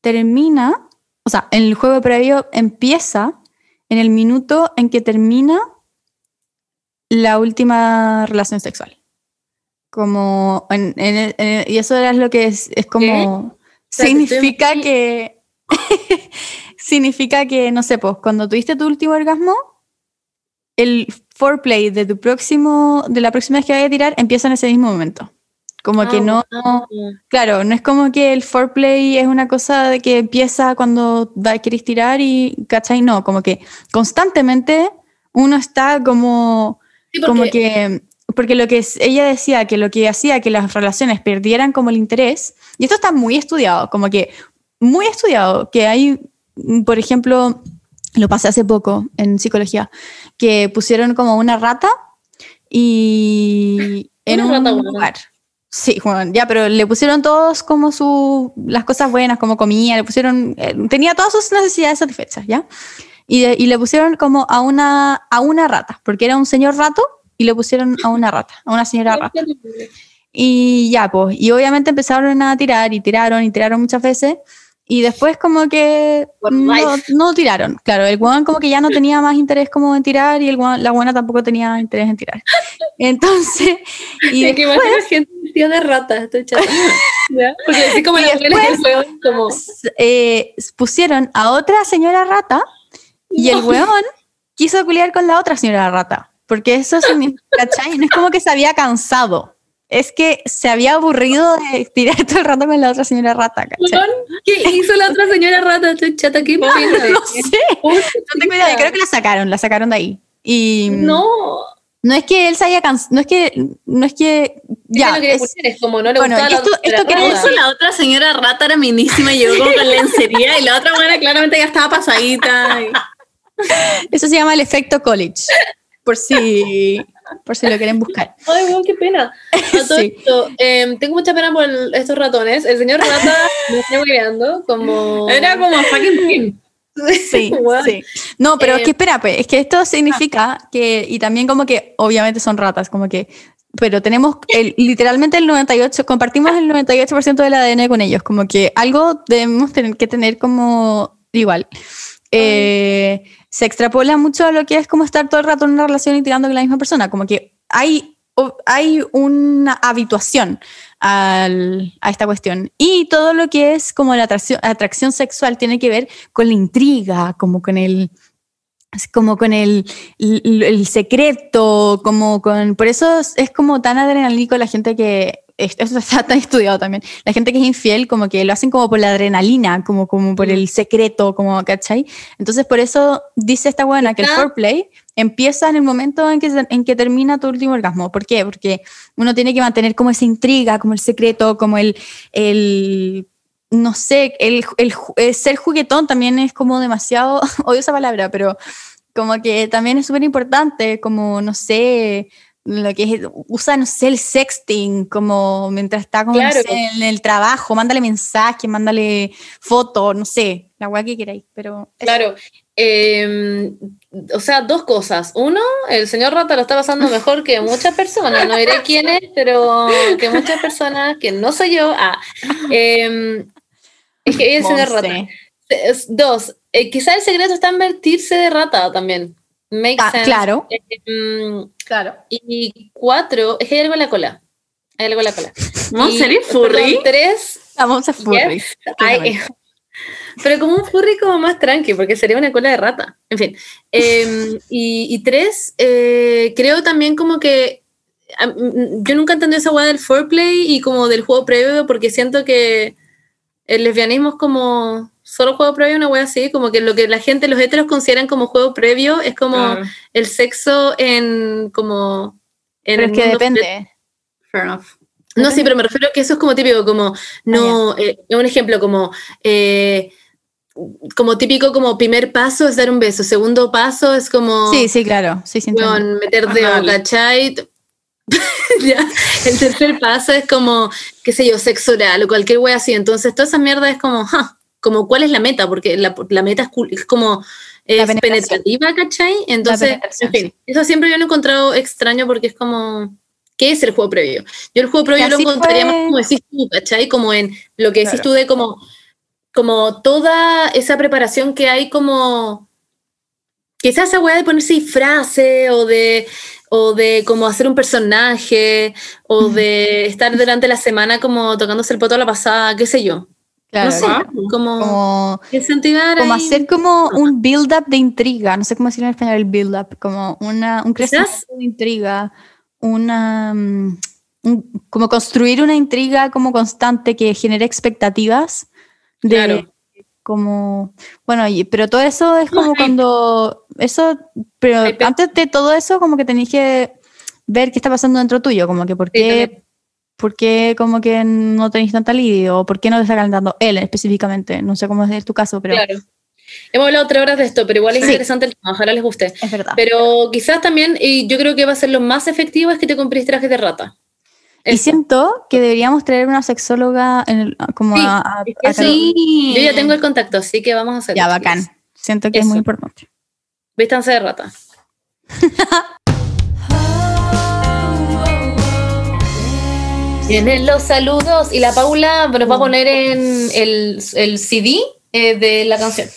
termina, o sea, el juego previo empieza en el minuto en que termina la última relación sexual. Como, en- en el- en el- y eso era lo que es, es como, significa que, (laughs) significa que, no sé, pues, cuando tuviste tu último orgasmo, el foreplay de tu próximo, de la próxima vez que vaya a tirar, empieza en ese mismo momento. Como que Ah, no, wow. claro, no es como que el foreplay es una cosa de que empieza cuando va, querés tirar y, ¿cachai? No, como que constantemente uno está como, Sí, como que, porque lo que ella decía que lo que hacía que las relaciones perdieran como el interés, y esto está muy estudiado, como que muy estudiado, que hay, mm, por ejemplo, lo pasé hace poco en psicología, que pusieron como una rata y en Una un rata, lugar. Sí, bueno, ya, pero le pusieron todos como su, las cosas buenas, como comía, le pusieron, eh, tenía todas sus necesidades satisfechas, ¿ya? Y, y le pusieron como a una, a una rata, porque era un señor rato y le pusieron a una rata, a una señora rata. Y ya, pues, y obviamente empezaron a tirar y tiraron y tiraron muchas veces. Y después como que no, no tiraron. Claro, el guan como que ya no (laughs) tenía más interés como en tirar y el guan- la buena tampoco tenía interés en tirar. (laughs) Entonces, y Es que después imagino gente vestida de rata, estoy chata. (laughs) Porque así como la del juego, como... eh, pusieron a otra señora rata y el weón quiso culiar con la otra señora rata. Porque eso significa, ¿cachai? No es como que se había cansado. Es que se había aburrido de tirar todo el rato con la otra señora rata, ¿cachai? ¿Qué hizo la otra señora rata? Chata, qué pena. No sé. No tengo idea, creo que la sacaron, la sacaron de ahí. Y No, no es que él se haya cansado, no es que, no es que, ya, que es- es, como no le bueno, gustaba y la esto- esto eso la otra señora rata era minísima y llegó como con lencería y la otra buena claramente ya estaba pasadita. y- (laughs) eso se llama el efecto college, por si, por si lo quieren buscar. (laughs) Ay, weón, qué pena. A todo Sí. esto, em, tengo mucha pena por el- estos ratones. El señor rata me está hueveando como... Era como fucking pin. (laughs) Sí, Weón. sí. No, pero es Eh, que espera, pues, es que esto significa que, y también como que obviamente son ratas, como que pero tenemos el, literalmente el 98, compartimos el 98% del ADN con ellos, como que algo debemos tener que tener como igual. Eh, se extrapola mucho a lo que es como estar todo el rato en una relación y tirando con la misma persona, como que hay, hay una habituación al, a esta cuestión. Y todo lo que es como la atracción, sexual tiene que ver con la intriga, como con el como con el, el, secreto, como con... Por eso es como tan adrenalínico la gente que... Eso está tan estudiado también. La gente que es infiel, como que lo hacen como por la adrenalina, como, como por el secreto, como, ¿cachai? Entonces, por eso dice esta buena que el foreplay empieza en el momento en que, en que termina tu último orgasmo. ¿Por qué? Porque uno tiene que mantener como esa intriga, como el secreto, como el, el no sé, el, el, ser juguetón también es como demasiado, (laughs) odio esa palabra, pero como que también es súper importante, como, no sé, lo que es, usa, no sé, el sexting, como mientras está como, en el trabajo, mándale mensaje, mándale foto, no sé, la weá que queráis, pero... Claro, em, o sea, dos cosas. Uno, el señor Rata lo está pasando mejor que muchas personas, no diré quién es, pero que muchas personas, que no soy yo, ah, eh, es que es de rata. Dos, eh, quizá el secreto está en vertirse de rata también. Make ah, sense. Claro. Mm, claro. Y cuatro, es que hay algo en la cola. Hay algo en la cola. ¿Vamos a ser furry? tres. Vamos a furry. pero como un furry como más tranqui, porque sería una cola de rata. En fin. Em, (laughs) y, tres, eh, creo también como que yo nunca entendí esa hueá del foreplay y como del juego previo porque siento que el lesbianismo es como solo juego previo, una wea así, como que lo que la gente, los heteros consideran como juego previo es como el sexo en como... En pero es que depende. Fair enough. No, sí, pero me refiero a que eso es como típico, como, no, ah, eh, un ejemplo, como, eh, como típico, como primer paso es dar un beso, segundo paso es como... Sí, sí, claro, sí, sí. meter dedo, ¿cachai? (laughs) el tercer paso es como, qué sé yo, sexo oral o cualquier wea así. Entonces, toda esa mierda es como, como cuál es la meta, porque la, meta es, como es penetrativa, ¿cachai? Entonces, en fin, eso siempre yo lo he encontrado extraño porque es como, ¿qué es el juego previo? Yo el juego previo lo encontraría más como decís tú, ¿cachai? Como en lo que decís tú de como, como toda esa preparación que hay como quizás esa weá de ponerse frase o de o de como hacer un personaje, o de estar durante la semana como tocándose el poto a la pasada, qué sé yo. Claro, no sé, como, como, como hacer como un build-up de intriga, no sé cómo decirlo en español el build-up, como una, un crecimiento de intriga, una, mm, como construir una intriga como constante que genere expectativas de, claro como, bueno, pero todo eso es como cuando, eso, pero antes de todo eso como que tenéis que ver qué está pasando dentro tuyo, como que por qué, por qué como que no tenéis tanta lidio, o por qué no te está calentando él específicamente, no sé cómo es tu caso, pero... Claro. Hemos hablado tres horas de esto, pero igual es interesante el tema, ojalá les guste. Es verdad. Pero quizás también, y yo creo que va a ser lo más efectivo, es que te compres trajes de rata. Y siento que deberíamos traer una sexóloga como a, sí. Yo ya tengo el contacto, así que vamos a hacerlo. Ya, bacán. Siento que es muy importante. Vístanse de rata. (laughs) Vienen los saludos y la Paula nos va a poner en el, el CD eh, de la canción.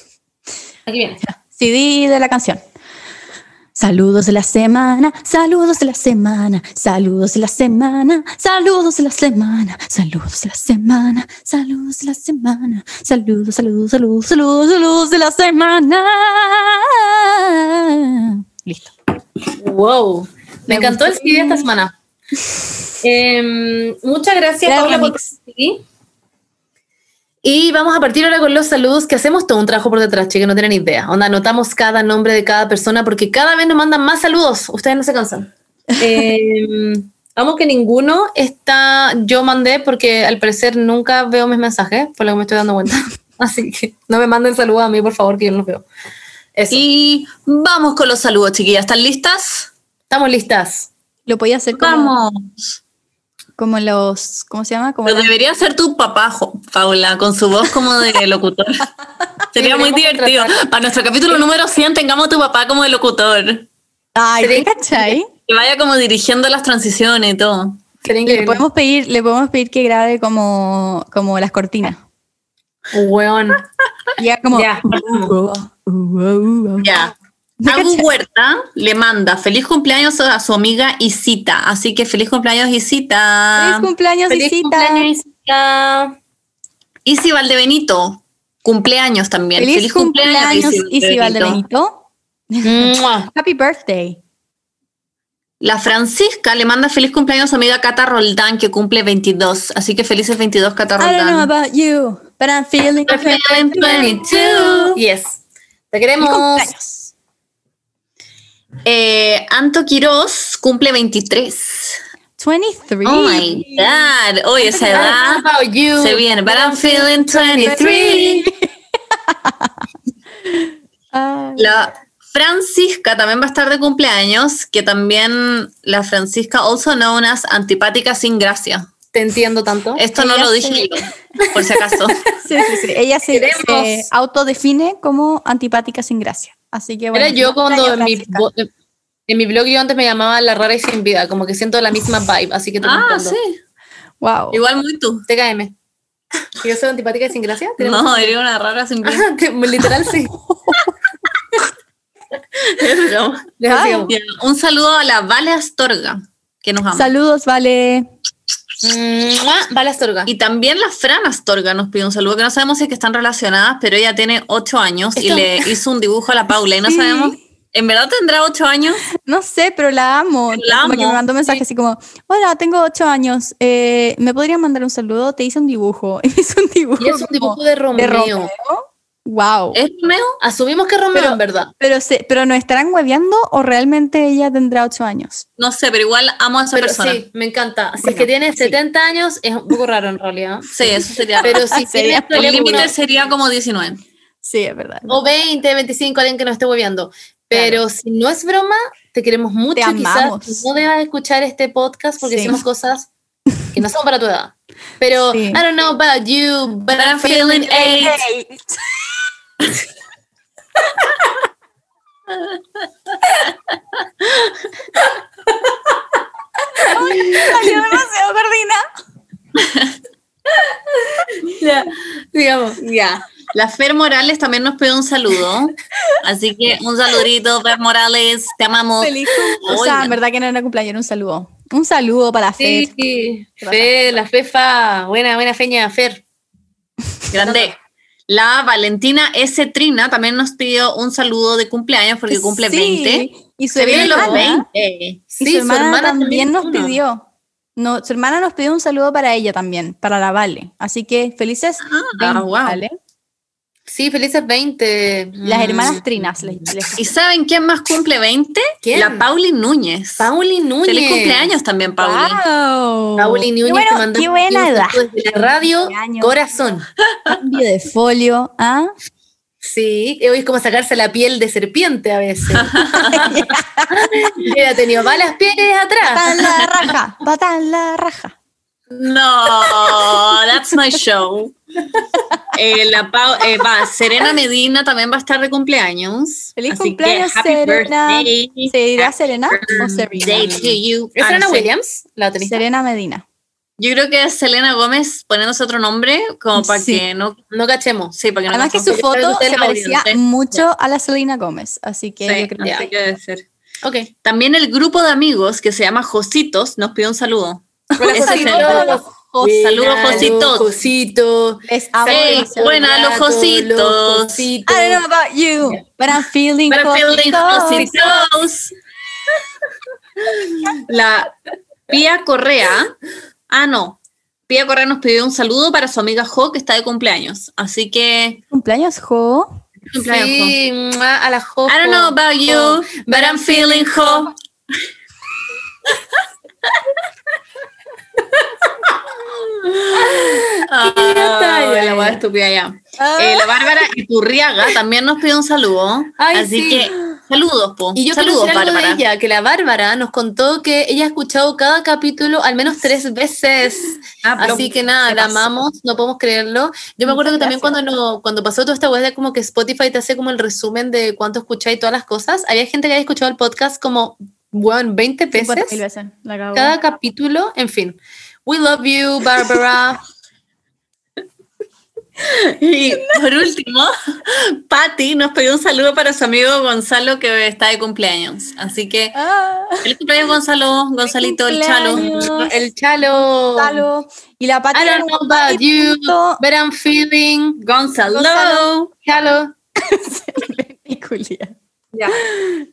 Aquí viene. CD de la canción. Saludos de la semana, saludos de la semana, saludos de la semana, saludos de la semana, saludos de la semana, saludos de la semana, saludos, saludos, saludos, saludos, saludos de la semana. Listo. Wow, me, encantó el CD esta semana. Em, muchas gracias, Paula, por y vamos a partir ahora con los saludos, que hacemos todo un trabajo por detrás, que no tienen idea. Onda, anotamos cada nombre de cada persona porque cada vez nos mandan más saludos. Ustedes no se cansan. (laughs) eh, vamos que ninguno está, yo mandé porque al parecer nunca veo mis mensajes, por lo que me estoy dando cuenta. (laughs) Así que no me manden saludos a mí, por favor, que yo no los veo. Y vamos con los saludos, chiquillas. ¿Están listas? Estamos listas. Lo podía hacer como... Vamos. Como los, ¿cómo se llama? Como Pero debería ser tu papá, Paula, con su voz como de (laughs) locutor. Sería muy divertido. Para nuestro capítulo número 100 tengamos a tu papá como de locutor. Ay, ¿qué cachai? Que vaya como dirigiendo las transiciones y todo. Le podemos pedir, le podemos pedir que grabe como, como las cortinas. Weón. Y haga como. Ya, Uh, uh, uh, uh. Ya. ¿Me Agu cachai? Huerta le manda feliz cumpleaños a su amiga Isita. Así que feliz cumpleaños, Isita. Feliz cumpleaños, Feliz Isita. cumpleaños, Isita. Isi Valdebenito, cumpleaños también. Feliz, cumpleaños, Isi Valdebenito. (laughs) Happy birthday. La Francisca le manda feliz cumpleaños a su amiga Cata Roldán, que cumple 22. Así que felices 22, Cata I don't know Roldán. about you, but I'm feeling I'm feeling 22. Yes. Te queremos. Eh, Anto Quiroz cumple 23. 23. Oh my God. Oye, esa edad know about you. se viene. But I'm feeling 23. (laughs) Ay. La Francisca también va a estar de cumpleaños, que también la Francisca, also known as antipática sin gracia. Te entiendo tanto. Esto no lo se- dije yo, por si acaso. (laughs) Sí, sí, sí. Ella se, se autodefine como antipática sin gracia. Así que bueno. Era yo cuando en mi, en mi blog yo antes me llamaba La Rara y Sin Vida, como que siento la misma vibe, así que te ah, sí. Wow. Igual muy tú. TKM. ¿Que ¿Yo soy antipática y sin gracia? ¿Tenemos- No, eres una rara sin gracia. Ah, (laughs) que literal sí. (laughs) Ay. Ya, Un saludo a la Vale Astorga, que nos ama. Saludos, vale. Vale Astorga. Y también la Fran Astorga nos pide un saludo, que no sabemos si es que están relacionadas, pero ella tiene 8 años y le hizo un dibujo a la Paula y no (laughs) Sí. sabemos, ¿en verdad tendrá 8 años? No sé, pero la amo. La como que amo, me mandó un mensaje así como, hola, tengo ocho años. eh, ¿Me podrían mandar un saludo? Te hice un dibujo. (laughs) Y hizo un dibujo. Y es un como dibujo de Romeo. Romeo. Wow. ¿Es Romeo? Asumimos que es Romeo, Pero- en verdad. Pero, se, pero ¿nos estarán hueveando o realmente ella tendrá ocho años? No sé, pero igual amo a esa Pero persona. sí, me encanta. Si es Bueno, que tiene sí. 70 años, es un poco raro en realidad. (laughs) Sí, eso sería. Pero si Sería tiene el límite sería como 19. Sí, es verdad. o 20, 25, alguien que nos esté hueveando. Pero si no es broma, te queremos mucho. Te amamos. Quizás no debas escuchar este podcast porque Sí. hicimos (laughs) cosas que no son para tu edad. Pero Sí. I don't know about you, but, I'm feeling eight. (laughs) Salió demasiado gordina. Ya, digamos. Ya. La Fer Morales también nos pide un saludo. Así que un saludito, Fer Morales. Te amamos. Feliz cum- O sea, Oigan. en verdad que no era cumpleaños, era un saludo. Un saludo para la Sí, Fer. sí. ¿Qué pasa? Fe, la Fefa, buena, buena feña, Fer. Grande. La Valentina S. Trina también nos pidió un saludo de cumpleaños porque cumple Sí, 20. Y su Se vienen los hermana- 20. Y Sí, su su hermana, hermana también también nos uno. pidió. No, su hermana nos pidió un saludo para ella también, para la Vale. Así que felices. Ah, 20, wow. ¿vale? Sí, felices 20. Las Mm. hermanas Trinas. les- les- (laughs) ¿Y saben quién más cumple 20? ¿Quién? La Pauli Núñez. Pauli Núñez. Feliz cumpleaños también, Pauli. ¡Wow! Pauli Núñez qué, bueno, te mandó qué buena edad. desde la radio Cumpleaños. Corazón. (laughs) Cambio de folio. ¿ah? Sí, hoy es como sacarse la piel de serpiente a veces. (laughs) He tenido malas pieles atrás. Pata en la raja. Pata en la raja. No, that's my show. Eh, la Pau- eh, va, Serena Medina también va a estar de cumpleaños. Feliz cumpleaños, Serena. birthday. ¿Se dirá Serena o Serena? you. ¿Es Serena. Williams? La tenista. Serena Medina. Yo creo que es Selena Gómez poniéndose otro nombre, como para Sí. que no. No cachemos. Sí, para que no Además que su foto se parecía audiencia. mucho a la Selena Gómez. Así que Sí, yo creo que debe ser. Ok. También el grupo de amigos que se llama Jositos nos pide un saludo. Hola, Josito. Saludos, Jositos. los Jositos. les amo Hey, demasiado. buena, los Jositos. los Jositos. I don't know about you, but I'm feeling But I'm feeling Jositos. Jositos. La Pía Correa. Ah, no. Pía Correa nos pidió un saludo para su amiga Jo, que está de cumpleaños. Así que. ¿Cumpleaños, Jo? cumpleaños, Jo. Sí, mua, a la Jo. I don't know about you, but I'm feeling Jo. (laughs) Ah, la hueá estúpida ya. Eh, la Bárbara Iturriaga también nos pide un saludo. Ay, así sí. que saludos, po. Y yo quiero saludos, decir algo de ella, que la Bárbara nos contó que ella ha escuchado cada capítulo al menos tres veces. Ah, Así que nada, la amamos, no podemos creerlo. Yo me acuerdo que también cuando, no, cuando pasó toda esta web de como que Spotify te hace como el resumen de cuánto escucháis y todas las cosas, había gente que había escuchado el podcast como bueno, 20 50 veces veces. Cada capítulo, en fin. We love you, Barbara. (laughs) Y por último, Patty nos pidió un saludo para su amigo Gonzalo que está de cumpleaños. Así que Ah, feliz cumpleaños Gonzalo, Gonzalito, el chalo. El chalo. Gonzalo. Y la Pati I don't know about you, punto- but I'm feeling Gonzalo. Gonzalo. chalo. (laughs) Ya.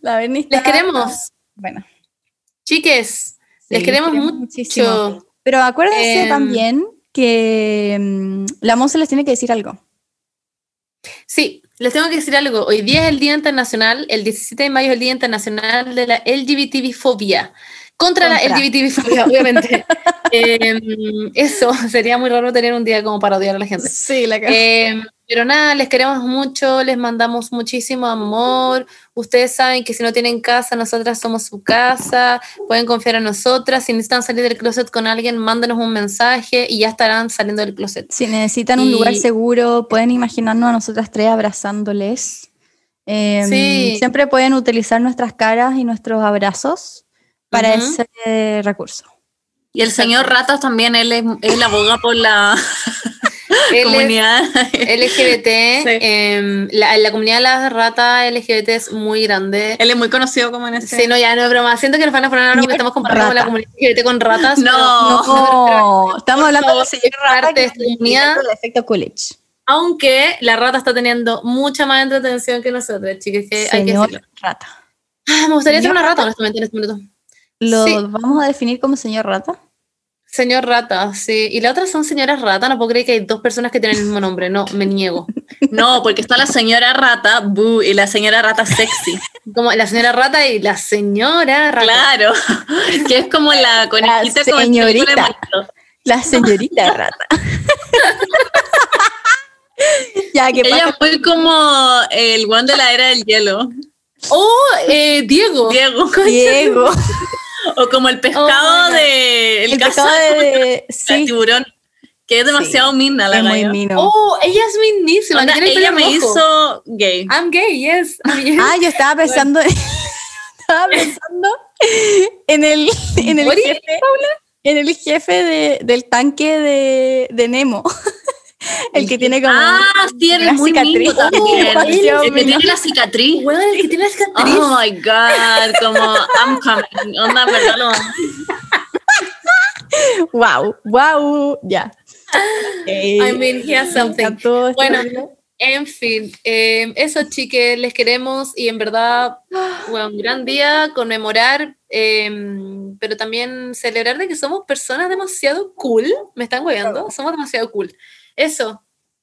La Les queremos, Bueno. chiques. sí, les queremos muchísimo. mucho. Pero acuérdense Em, también que mm, la Monse les tiene que decir algo. Sí, les tengo que decir algo. Hoy día es el Día Internacional, el 17 de mayo es el Día Internacional de la LGBTfobia. Contra, la Contra. LGBTfobia, obviamente. (laughs) Em, eso, sería muy raro tener un día como para odiar a la gente. Sí, la Em, pero nada, les queremos mucho, les mandamos muchísimo amor. Ustedes saben que si no tienen casa, nosotras somos su casa. Pueden confiar en nosotras. Si necesitan salir del closet con alguien, mándenos un mensaje y ya estarán saliendo del closet. Si necesitan un lugar seguro, pueden imaginarnos a nosotras tres abrazándoles. Em, Sí. Siempre pueden utilizar nuestras caras y nuestros abrazos para ese recurso. Y el señor Ratas también, él es, él aboga por la comunidad. LGBT, (laughs) Sí. em, la, la comunidad de las ratas LGBT es muy grande. Él es muy conocido como en. Sí, no, ya no es broma. Siento que nos van a poner ahora porque Señor estamos comparando con la comunidad LGBT con ratas. No. No, estamos por hablando del señor Rata parte de esta comunidad. efecto Coolidge. aunque la rata está teniendo mucha más entretención que nosotros, chicas, que hay que Señor decirlo. Rata. Ah, me gustaría ser ¿Señor una rata, rata? honestamente, en este minuto. ¿Lo Sí. vamos a definir como señor Rata? Señor rata, sí. Y la otra son señoras rata. No puedo creer que hay dos personas que tienen el mismo nombre. No, me niego. (laughs) No, porque está la señora Rata, boo, y la señora Rata sexy. Como la señora rata y la señora rata. Claro, (laughs) que es como la conejita La con el señorita. de manto. La señorita Rata. (laughs) ya, que Ella pasa? fue como el guan de la era del hielo, Oh, eh, Diego. Diego. Diego. O como el pescado Oh de el, El pescado de... (laughs) Sí, tiburón, que es demasiado mina la es muy mino. Oh, ella es minísima. Onda, ella me hizo gay. I'm gay, yes. I'm yes. Ah, yo estaba pensando... (laughs) estaba pensando en el, en el jefe, en el jefe de- del tanque de, de Nemo. (laughs) (laughs) el que tiene como... Ah, una muy cicatriz. también. Oh, (laughs) el que tiene la cicatriz. (laughs) Bueno, el que tiene la cicatriz. Oh my god, como I'm coming. Onda, lo Wow, wow, ya. I mean, he has something. Bueno, En fin, eh, eso chiques, les queremos y en verdad, bueno, un gran día, conmemorar, eh, pero también celebrar de que somos personas demasiado cool. ¿Me están guiando? Somos demasiado cool. Eso,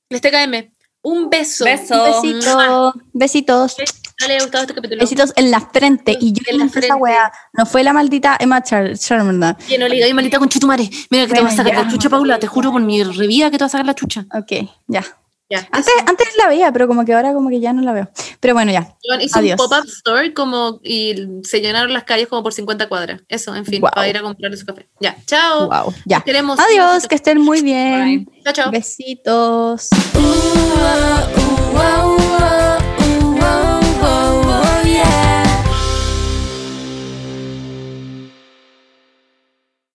les TKM. Un beso. Beso. besito, besitos, Ojalá les haya gustado este capítulo. besitos en la frente. Y yo En la inventé esa frente. weá. No fue la maldita Emma Char Charmander. Que no le digáis maldita con chitumare. Mira que te vas a sacar ya. la chucha, Paula. Te juro por mi revida que te vas a sacar la chucha. Ok, ya. Ya. Antes, antes la veía, pero como que ahora como que ya no la veo. Pero bueno, ya. Hizo Adiós. un pop-up store como, y se llenaron las calles como por 50 cuadras. Eso, en fin, para ir a comprarle su café. Ya, chao. Wow, ya. Queremos. Adiós, que estén muy bien. Chao, chao. Besitos.